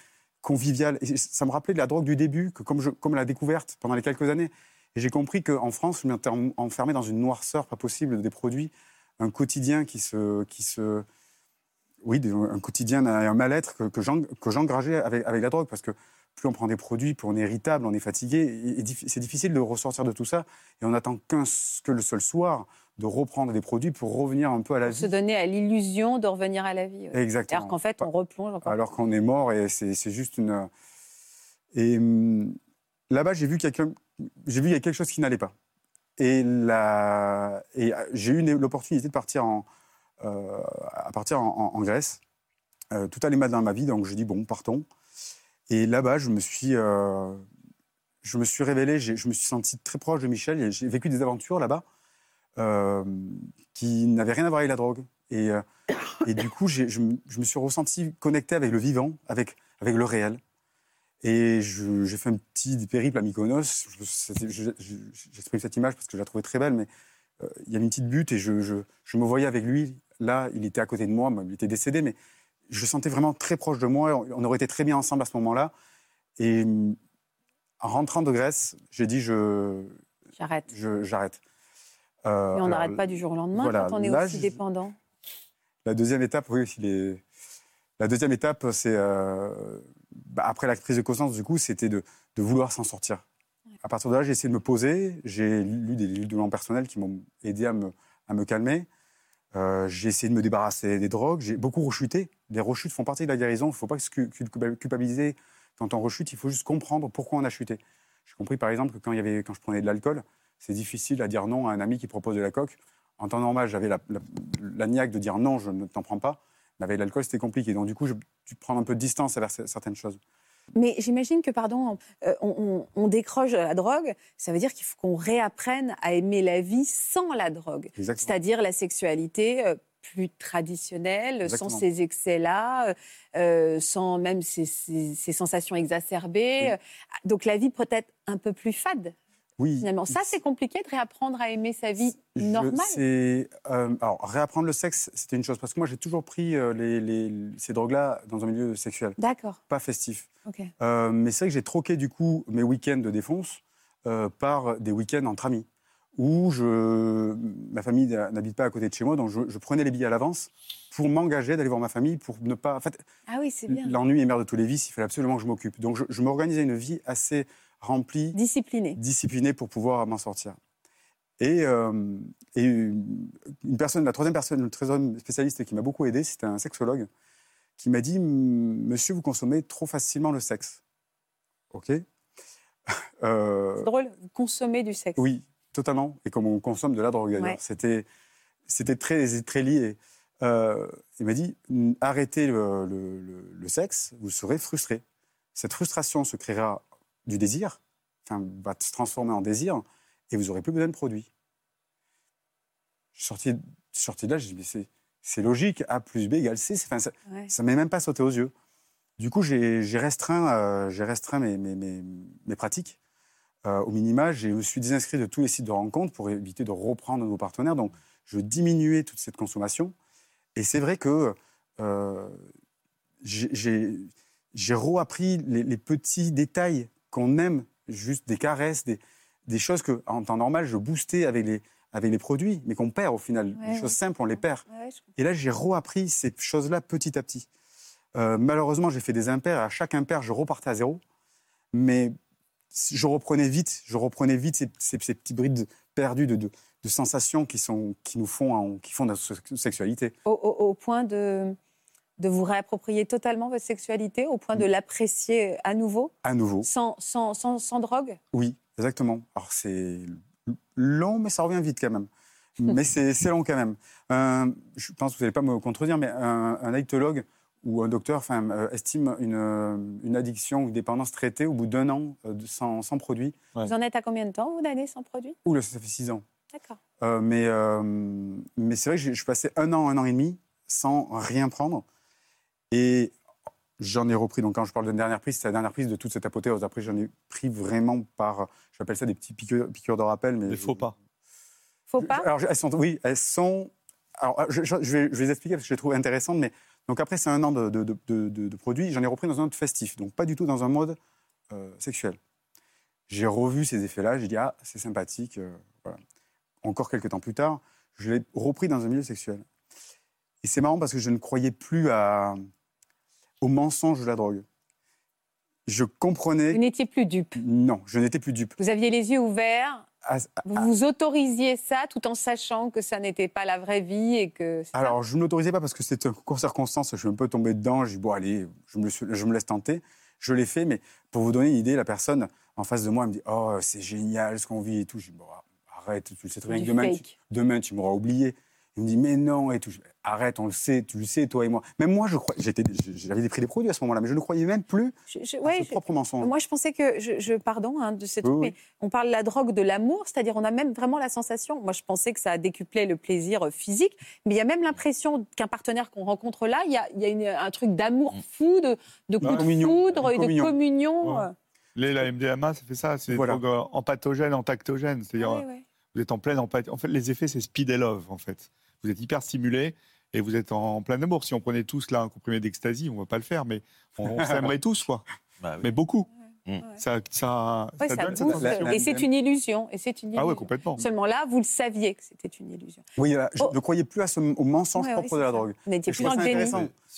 convivial. Et ça me rappelait de la drogue du début, que comme, la découverte pendant les quelques années. Et j'ai compris qu'en France, je m'étais en- enfermé dans une noirceur pas possible des produits, un quotidien qui se. Qui se oui, un quotidien, un mal-être que, que j'engageais avec, avec la drogue, parce que plus on prend des produits, plus on est irritable, on est fatigué. c'est difficile de ressortir de tout ça. Et on n'attend qu'un que le seul soir de reprendre des produits pour revenir un peu à la Se vie. donner à l'illusion de revenir à la vie. ouais. Exactement. Alors qu'en fait, on replonge encore. Alors qu'on est mort et c'est juste une. Et hum, là-bas, j'ai vu quelqu'un, j'ai vu qu'il y a quelque chose qui n'allait pas. Et, la... et euh, j'ai eu l'opportunité de partir en, euh, à partir en, en- en Grèce. Euh, tout allait mal dans ma vie, donc je dis bon, partons. Et là-bas, je me suis, euh, je me suis révélé, je me suis senti très proche de Michel. J'ai vécu des aventures là-bas euh, qui n'avaient rien à voir avec la drogue. Et, euh, du coup, je, me- suis ressenti connecté avec le vivant, avec, avec le réel. Et j'ai fait un petit périple à Mykonos. Je- c'était- je- J'exprime cette image parce que je la trouvais très belle, mais euh, il y avait une petite butte et je, me voyais avec lui. Là, il était à côté de moi, il était décédé, mais je le sentais vraiment très proche de moi. On, on aurait été très bien ensemble à ce moment-là. Et en rentrant de Grèce, j'ai dit je, J'arrête. j'arrête. Euh, Mais on alors, n'arrête pas du jour au lendemain voilà, quand on est là, aussi je- dépendant. La deuxième étape, oui, aussi les... la deuxième étape, c'est euh, bah, après la prise de conscience, du coup, c'était de, de vouloir s'en sortir. À partir de là, j'ai essayé de me poser. J'ai lu des livres de développement personnel qui m'ont aidé à me, à me calmer. Euh, j'ai essayé de me débarrasser des drogues. J'ai beaucoup rechuté. Les rechutes font partie de la guérison. Il ne faut pas se cu- culpa- culpabiliser quand on rechute. Il faut juste comprendre pourquoi on a chuté. J'ai compris, par exemple, que quand, il y avait, quand je prenais de l'alcool, c'est difficile à dire non à un ami qui propose de la coque. En temps normal, j'avais la, la, la niaque de dire non, je ne t'en prends pas. Mais avec l'alcool, c'était compliqué. Donc, du coup, je, tu prends un peu de distance avec certaines choses. Mais j'imagine que, pardon, euh, on, on- on décroche la drogue, ça veut dire qu'il faut qu'on réapprenne à aimer la vie sans la drogue. C'est-à-dire la sexualité euh, plus traditionnelle, Exactement. sans ces excès-là, euh, euh, sans même ces, ces- ces sensations exacerbées. Oui. Euh, Donc la vie peut être un peu plus fade, Oui. finalement. Ça, c'est compliqué de réapprendre à aimer sa vie Je- normale. c'est, euh, alors, réapprendre le sexe, c'était une chose. Parce que moi, j'ai toujours pris euh, les, les- ces drogues-là dans un milieu sexuel, D'accord, pas festif. ok. Euh, mais c'est vrai que j'ai troqué, du coup, mes week-ends de défonce euh, par des week-ends entre amis. Où je, ma famille n'habite pas à côté de chez moi, donc je, je prenais les billets à l'avance pour m'engager d'aller voir ma famille, pour ne pas. En fait, Ah oui, c'est bien. l'ennui est mère de tous les vices, il fallait absolument que je m'occupe. Donc je, je m'organisais une vie assez remplie, Discipliné. disciplinée pour pouvoir m'en sortir. Et, euh, et une personne, la troisième personne, le troisième spécialiste qui m'a beaucoup aidé, c'était un sexologue qui m'a dit Monsieur, vous consommez trop facilement le sexe. OK? Euh, C'est drôle, consommer du sexe. Oui, totalement. Et comme on consomme de la drogue d'ailleurs. Ouais. C'était, c'était très, très lié. Euh, il m'a dit arrêtez le, le- le- le sexe, vous serez frustré. Cette frustration se créera du désir, enfin, va se transformer en désir, et vous n'aurez plus besoin de produits. Je suis sorti, de là, j'ai dit mais c'est, c'est logique, A plus B égale C. Enfin, ça Ouais. ne m'est même pas sauté aux yeux. Du coup, j'ai, j'ai restreint, euh, j'ai restreint mes, mes- mes- mes pratiques euh, au minima. Je me suis désinscrit de tous les sites de rencontres pour éviter de reprendre nouveaux partenaires. Donc, je diminuais toute cette consommation. Et c'est vrai que euh, j'ai- reappris les, les petits détails qu'on aime, juste des caresses, des, des choses que, en temps normal, je boostais avec les, avec les produits, mais qu'on perd au final. Ouais, les ouais. choses simples, on les perd. Ouais. Et là, j'ai reappris ces choses-là petit à petit. Euh, malheureusement, j'ai fait des impairs. À chaque impair, je repartais à zéro. Mais je reprenais vite, je reprenais vite ces, ces- ces petits brides perdus de, de- de sensations qui, sont, qui nous font, en- qui font notre se- sexualité. Au, au- au point de, de vous réapproprier totalement votre sexualité, au point de l'apprécier à nouveau, À nouveau, sans, sans, sans, sans drogue? Oui, exactement. Alors c'est long, mais ça revient vite quand même. Mais c'est long quand même. Euh, je pense que vous n'allez pas me contredire, mais un, un ou un docteur enfin, euh, estime une, euh, une addiction ou une dépendance traitée au bout d'un an euh, sans, sans produit. Ouais. Vous en êtes à combien de temps, vous, d'années sans produit? Ouh là, ça fait six ans. D'accord. Euh, mais euh, mais c'est vrai que je passais un an, un an et demi sans rien prendre. Et j'en ai repris. Donc quand je parle de dernière prise, c'est la dernière prise de toute cette apothéose. Après, j'en ai pris vraiment par, j'appelle ça des petits piqûres, piqûres de rappel. Mais Des faux pas. Faut pas? Alors, elles sont, oui, elles sont. Alors, je, je- je vais, je vais les expliquer parce que je les trouve intéressantes. Mais donc après, c'est un an de, de, de- de- de- de produits. J'en ai repris dans un mode festif, donc pas du tout dans un mode euh, sexuel. J'ai revu ces effets-là. J'ai dit ah, c'est sympathique. euh, voilà. Encore quelques temps plus tard, je l'ai repris dans un milieu sexuel. Et c'est marrant parce que je ne croyais plus à, au mensonge de la drogue. Je comprenais. Vous n'étiez plus dupe. Non, je n'étais plus dupe. Vous aviez les yeux ouverts. À- Vous vous autorisiez ça tout en sachant que ça n'était pas la vraie vie et que. ça Alors, je ne m'autorisais pas parce que c'était un concours circonstance. Je suis un peu tombé dedans. J'ai dit, bon, allez, je me, suis- je me laisse tenter. Je l'ai fait, mais pour vous donner une idée, la personne en face de moi elle me dit, oh, c'est génial ce qu'on vit et tout. Je dis, bon, arrête, tu le sais très bien que demain, tu, demain, tu m'auras oublié. Il me dit, mais non, et tout. Arrête, on le sait, tu le sais, toi et moi. Même moi, je crois, j'étais, j'avais pris des produits à ce moment-là, mais je ne croyais même plus Je- je- à ouais, ce je- propre mensonge. Moi, je pensais que, je, je- pardon hein, de cette Oui, truc, oui. mais on parle de la drogue de l'amour, c'est-à-dire on a même vraiment la sensation. Moi, je pensais que ça décuplait le plaisir euh, physique, mais il y a même l'impression qu'un partenaire qu'on rencontre là, il y a, il y a une- un truc d'amour fou, de, de coup De foudre De et de communion. Ouais. euh. Les, la MDMA, ça fait ça. C'est des Voilà. drogues euh, empathogènes, entactogènes. C'est-à-dire, Ah ouais, ouais. vous êtes en pleine empathie. En fait, les effets, c'est speed et love, en fait. Vous êtes hyper stimulé et vous êtes en plein amour. Si on prenait tous là un comprimé d'ecstasy, on ne va pas le faire, mais on, on s'aimerait tous, quoi. Bah oui. Mais beaucoup. Ouais. Ça, ça, Ouais, ça cette sensation. Et c'est une illusion. Et c'est une Ah ouais, complètement. Seulement là, vous le saviez que c'était une illusion. Oui, là, je Oh. ne croyais plus à ce, au mensonge Ouais, ouais, propre de la ça. drogue. Vous n'étiez plus dans le.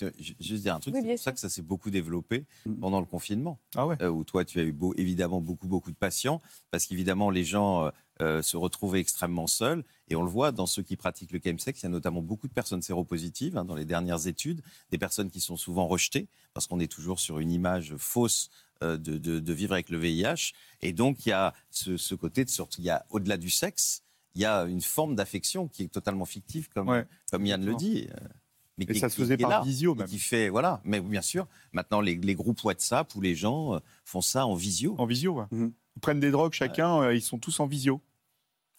Euh, Juste dire un truc, Oui, c'est pour ça que ça s'est beaucoup développé Mm. pendant le confinement, Ah ouais. euh, où toi tu as eu beau- évidemment beaucoup beaucoup de patients, parce qu'évidemment les gens euh, euh, se retrouvaient extrêmement seuls, et on le voit dans ceux qui pratiquent le chemsex, il y a notamment beaucoup de personnes séropositives hein, dans les dernières études, des personnes qui sont souvent rejetées, parce qu'on est toujours sur une image fausse euh, de, de- de vivre avec le VIH, et donc il y a ce, ce côté de sorte, il y a au-delà du sexe, il y a une forme d'affection qui est totalement fictive, comme, Ouais. comme Yann le dit. euh, mais Et qui- ça se faisait qui par là, visio, même. Qui fait, voilà, mais bien sûr, maintenant les, les groupes WhatsApp où les gens euh, font ça en visio. En visio, ouais. Mhm. Ils prennent des drogues chacun, euh, ils sont tous en visio.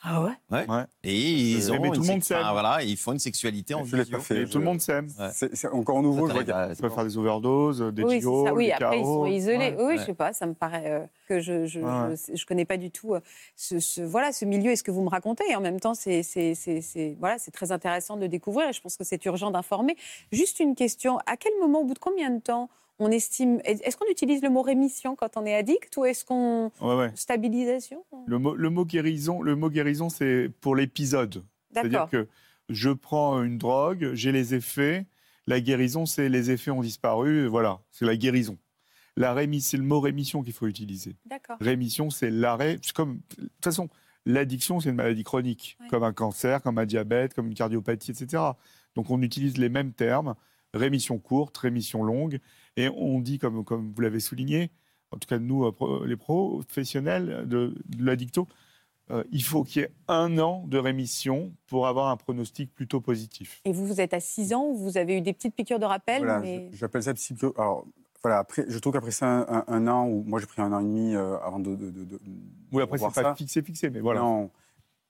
Ah ouais? Ouais. Et ils Mais ont tout le monde s'aime. voilà, ils font une sexualité en Je l'ai visio. pas fait. Et tout le monde s'aime. Ouais. C'est encore nouveau. Je vois faire des overdoses, des Oui, ça. Oui, des après, ils sont isolés. Ouais. Oui, Ouais. je sais pas, ça me paraît euh, que je je, Ouais. je, je connais pas du tout euh, ce, ce- voilà, ce milieu et ce que vous me racontez. Et en même temps, c'est c'est- c'est- c'est- voilà, c'est très intéressant de le découvrir et je pense que c'est urgent d'informer. Juste une question, à quel moment, au bout de combien de temps, on estime... Est-ce qu'on utilise le mot rémission quand on est addict ou est-ce qu'on... Ouais, ouais. Stabilisation Le mot, le mot guérison, le mot guérison, c'est pour l'épisode. C'est-à-dire que je prends une drogue, j'ai les effets. La guérison, c'est les effets ont disparu. Voilà, c'est la guérison. La rémission, c'est le mot rémission qu'il faut utiliser. Rémission, c'est l'arrêt. Comme, de toute façon, l'addiction, c'est une maladie chronique, Ouais. comme un cancer, comme un diabète, comme une cardiopathie, etc. Donc on utilise les mêmes termes rémission courte, rémission longue, et on dit, comme, comme vous l'avez souligné, en tout cas nous, euh, les professionnels de, de l'addicto, euh, il faut qu'il y ait un an de rémission pour avoir un pronostic plutôt positif. Et vous, vous êtes à 6 ans vous avez eu des petites piqûres de rappel Voilà, mais... j'appelle ça psycho. Alors, voilà, après, je trouve qu'après ça, un, un- un an, ou moi j'ai pris un an et demi euh, avant de. de, de- de- Oui, après, c'est pas ça. fixé, fixé, mais voilà. Non,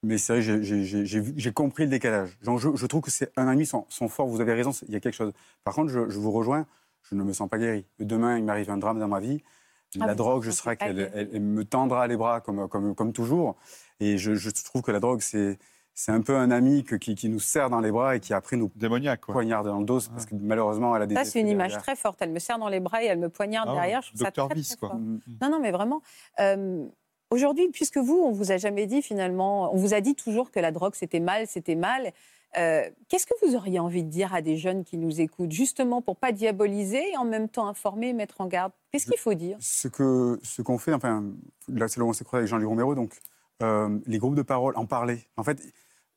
mais c'est vrai, j'ai- compris le décalage. Je, je trouve que c'est un an et demi sont, sont forts, vous avez raison, il y a quelque chose. Par contre, je, je vous rejoins, je ne me sens pas guéri. Demain, il m'arrive un drame dans ma vie. Ah, la vous drogue, je serai qu'elle elle- elle me tendra les bras comme, comme, comme toujours. Et je, je trouve que la drogue, c'est c'est un peu un ami que- qui, qui nous serre dans les bras et qui après nous Démoniaque, quoi. poignarde dans le dos, parce que malheureusement, elle a des Ça, c'est une image derrière. très forte. Elle me serre dans les bras et elle me poignarde Ah derrière. Je trouve ça Dr. très, quoi. fort. Mm. Non, non, mais vraiment. euh, Aujourd'hui, puisque vous, on vous a jamais dit finalement, on vous a dit toujours que la drogue c'était mal, c'était mal. Euh, Qu'est-ce que vous auriez envie de dire à des jeunes qui nous écoutent, justement pour pas diaboliser et en même temps informer, mettre en garde? Qu'est-ce qu'il faut dire? Ce que ce qu'on fait, enfin, là c'est là où on s'est croisé avec Jean-Luc Romero, donc euh, les groupes de parole, en parler. En fait,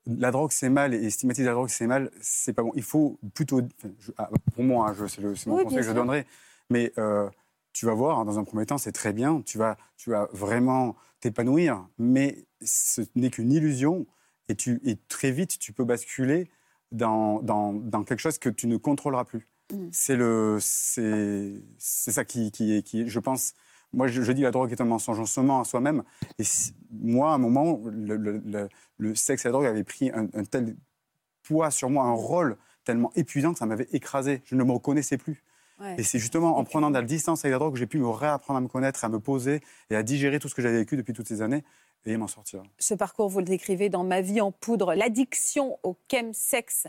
la drogue c'est mal et stigmatiser la drogue c'est mal, c'est pas bon. Il faut plutôt, enfin, je- ah, pour moi, hein, c'est mon Oui, conseil que je donnerai, mais euh, tu vas voir, hein, dans un premier temps, c'est très bien, tu vas, tu vas vraiment t'épanouir, mais ce n'est qu'une illusion et, tu, et très vite tu peux basculer dans, dans, dans quelque chose que tu ne contrôleras plus. Mm. C'est le, c'est, c'est ça qui, qui est, qui je pense. Moi, je, je dis la drogue est un mensonge en se ment à soi-même. Et si- moi, à un moment, le, le- le sexe et la drogue avaient pris un, un tel poids sur moi, un rôle tellement épuisant que ça m'avait écrasé. Je ne me reconnaissais plus. Ouais. Et c'est justement en prenant de la distance avec la drogue que j'ai pu me réapprendre à me connaître, à me poser et à digérer tout ce que j'avais vécu depuis toutes ces années et m'en sortir. Ce parcours, vous le décrivez dans Ma vie en poudre, l'addiction au chemsex.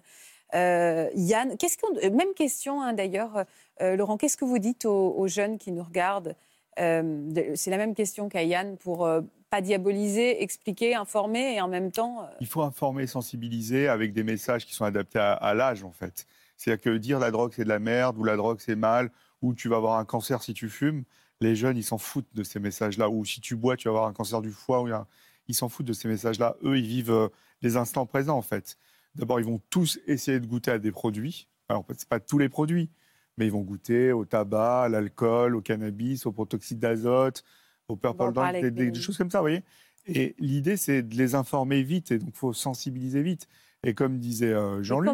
Euh, Yann, qu'est-ce qu'on- euh, même question hein, d'ailleurs, euh, Laurent, qu'est-ce que vous dites aux, aux jeunes qui nous regardent Euh, C'est la même question qu'à Yann pour euh, pas diaboliser, expliquer, informer et en même temps. Il faut informer, sensibiliser avec des messages qui sont adaptés à, à l'âge, en fait. C'est-à-dire que dire la drogue c'est de la merde, ou la drogue c'est mal, ou tu vas avoir un cancer si tu fumes, les jeunes ils s'en foutent de ces messages-là. Ou si tu bois, tu vas avoir un cancer du foie. Ou Ils s'en foutent de ces messages-là. Eux, ils vivent euh, les instants présents, en fait. D'abord, ils vont tous essayer de goûter à des produits. Alors, ce pas tous les produits, mais ils vont goûter au tabac, à l'alcool, au cannabis, au protoxyde d'azote, au purple parler des, des- choses comme ça, vous voyez. Et l'idée, c'est de les informer vite, et donc il faut sensibiliser vite. Et comme disait euh, Jean-Luc,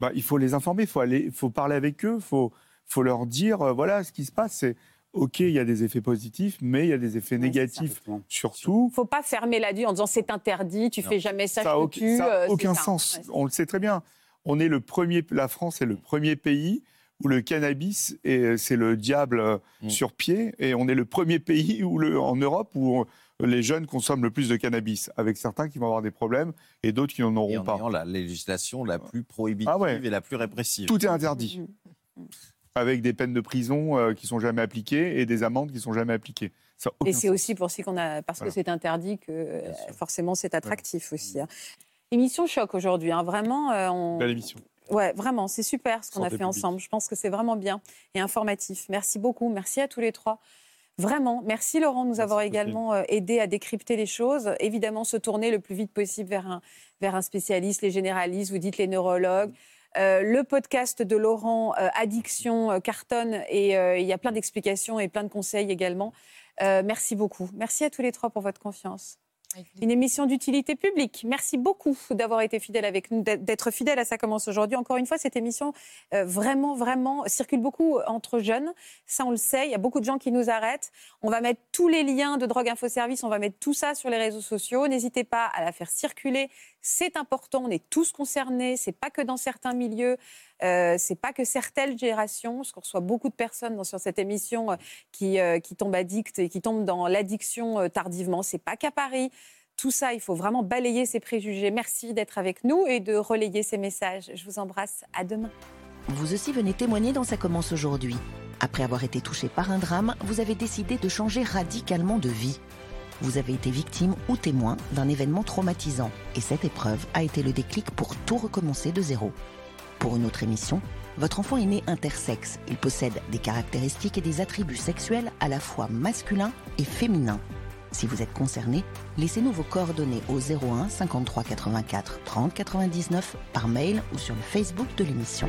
bah, il faut les informer, il faut, aller, faut parler avec eux, il faut, faut leur dire, euh, voilà, ce qui se passe, c'est, OK, il y a des effets positifs, mais il y a des effets ça. négatifs surtout. faut pas fermer la vie en disant c'est interdit, tu Non. fais jamais ça, Ça n'a je aucun, tue. ça a euh, aucun sens. Ouais, On le sait très bien. On est le premier, la France est le premier pays où le cannabis est, c'est le diable euh, Mm. sur pied, et on est le premier pays où le, en Europe où on- les jeunes consomment le plus de cannabis, avec certains qui vont avoir des problèmes et d'autres qui n'en Et auront en pas. ayant la législation la plus prohibitive Ah ouais. et la plus répressive. Tout est interdit, Mhm. Avec des peines de prison euh, qui sont jamais appliquées et des amendes qui sont jamais appliquées. Ça Et c'est aussi pour qu'on a, parce que c'est interdit que euh, forcément c'est attractif aussi. hein. Émission choc aujourd'hui, hein, vraiment. euh, on... Belle émission. Ouais, vraiment, c'est super ce qu'on a fait publique. ensemble. Je pense que c'est vraiment bien et informatif. Merci beaucoup, merci à tous les trois. Vraiment, merci Laurent de nous avoir également euh, aidé à décrypter les choses. Évidemment, se tourner le plus vite possible vers un, vers un spécialiste, les généralistes, vous dites les neurologues. Euh, le podcast de Laurent, euh, Addiction, euh, cartonne, et il y a plein d'explications et plein de conseils également. Merci beaucoup. Merci à tous les trois pour votre confiance. Une émission d'utilité publique. Merci beaucoup d'avoir été fidèle avec nous, d'être- fidèle à ça commence aujourd'hui. Encore une fois, cette émission euh, vraiment, vraiment circule beaucoup entre jeunes. Ça, on le sait. Il y a beaucoup de gens qui nous arrêtent. On va mettre tous les liens de Drogue Info Service. On va mettre tout ça sur les réseaux sociaux. N'hésitez pas à la faire circuler. C'est important. On est tous concernés. C'est pas que dans certains milieux. Euh, c'est pas que certaines générations, parce qu'on reçoit beaucoup de personnes dans, sur cette émission euh, qui, euh, qui tombent addictes et qui tombent dans l'addiction euh, tardivement. C'est pas qu'à Paris. Tout ça, il faut vraiment balayer ces préjugés. Merci d'être avec nous et de relayer ces messages. Je vous embrasse. À demain. Vous aussi venez témoigner dans Ça commence aujourd'hui. Après avoir été touché par un drame, vous avez décidé de changer radicalement de vie. Vous avez été victime ou témoin d'un événement traumatisant et cette épreuve a été le déclic pour tout recommencer de zéro. Pour une autre émission, votre enfant est né intersexe. Il possède des caractéristiques et des attributs sexuels à la fois masculins et féminins. Si vous êtes concerné, laissez-nous vos coordonnées au 01 53 84 30 99 par mail ou sur le Facebook de l'émission.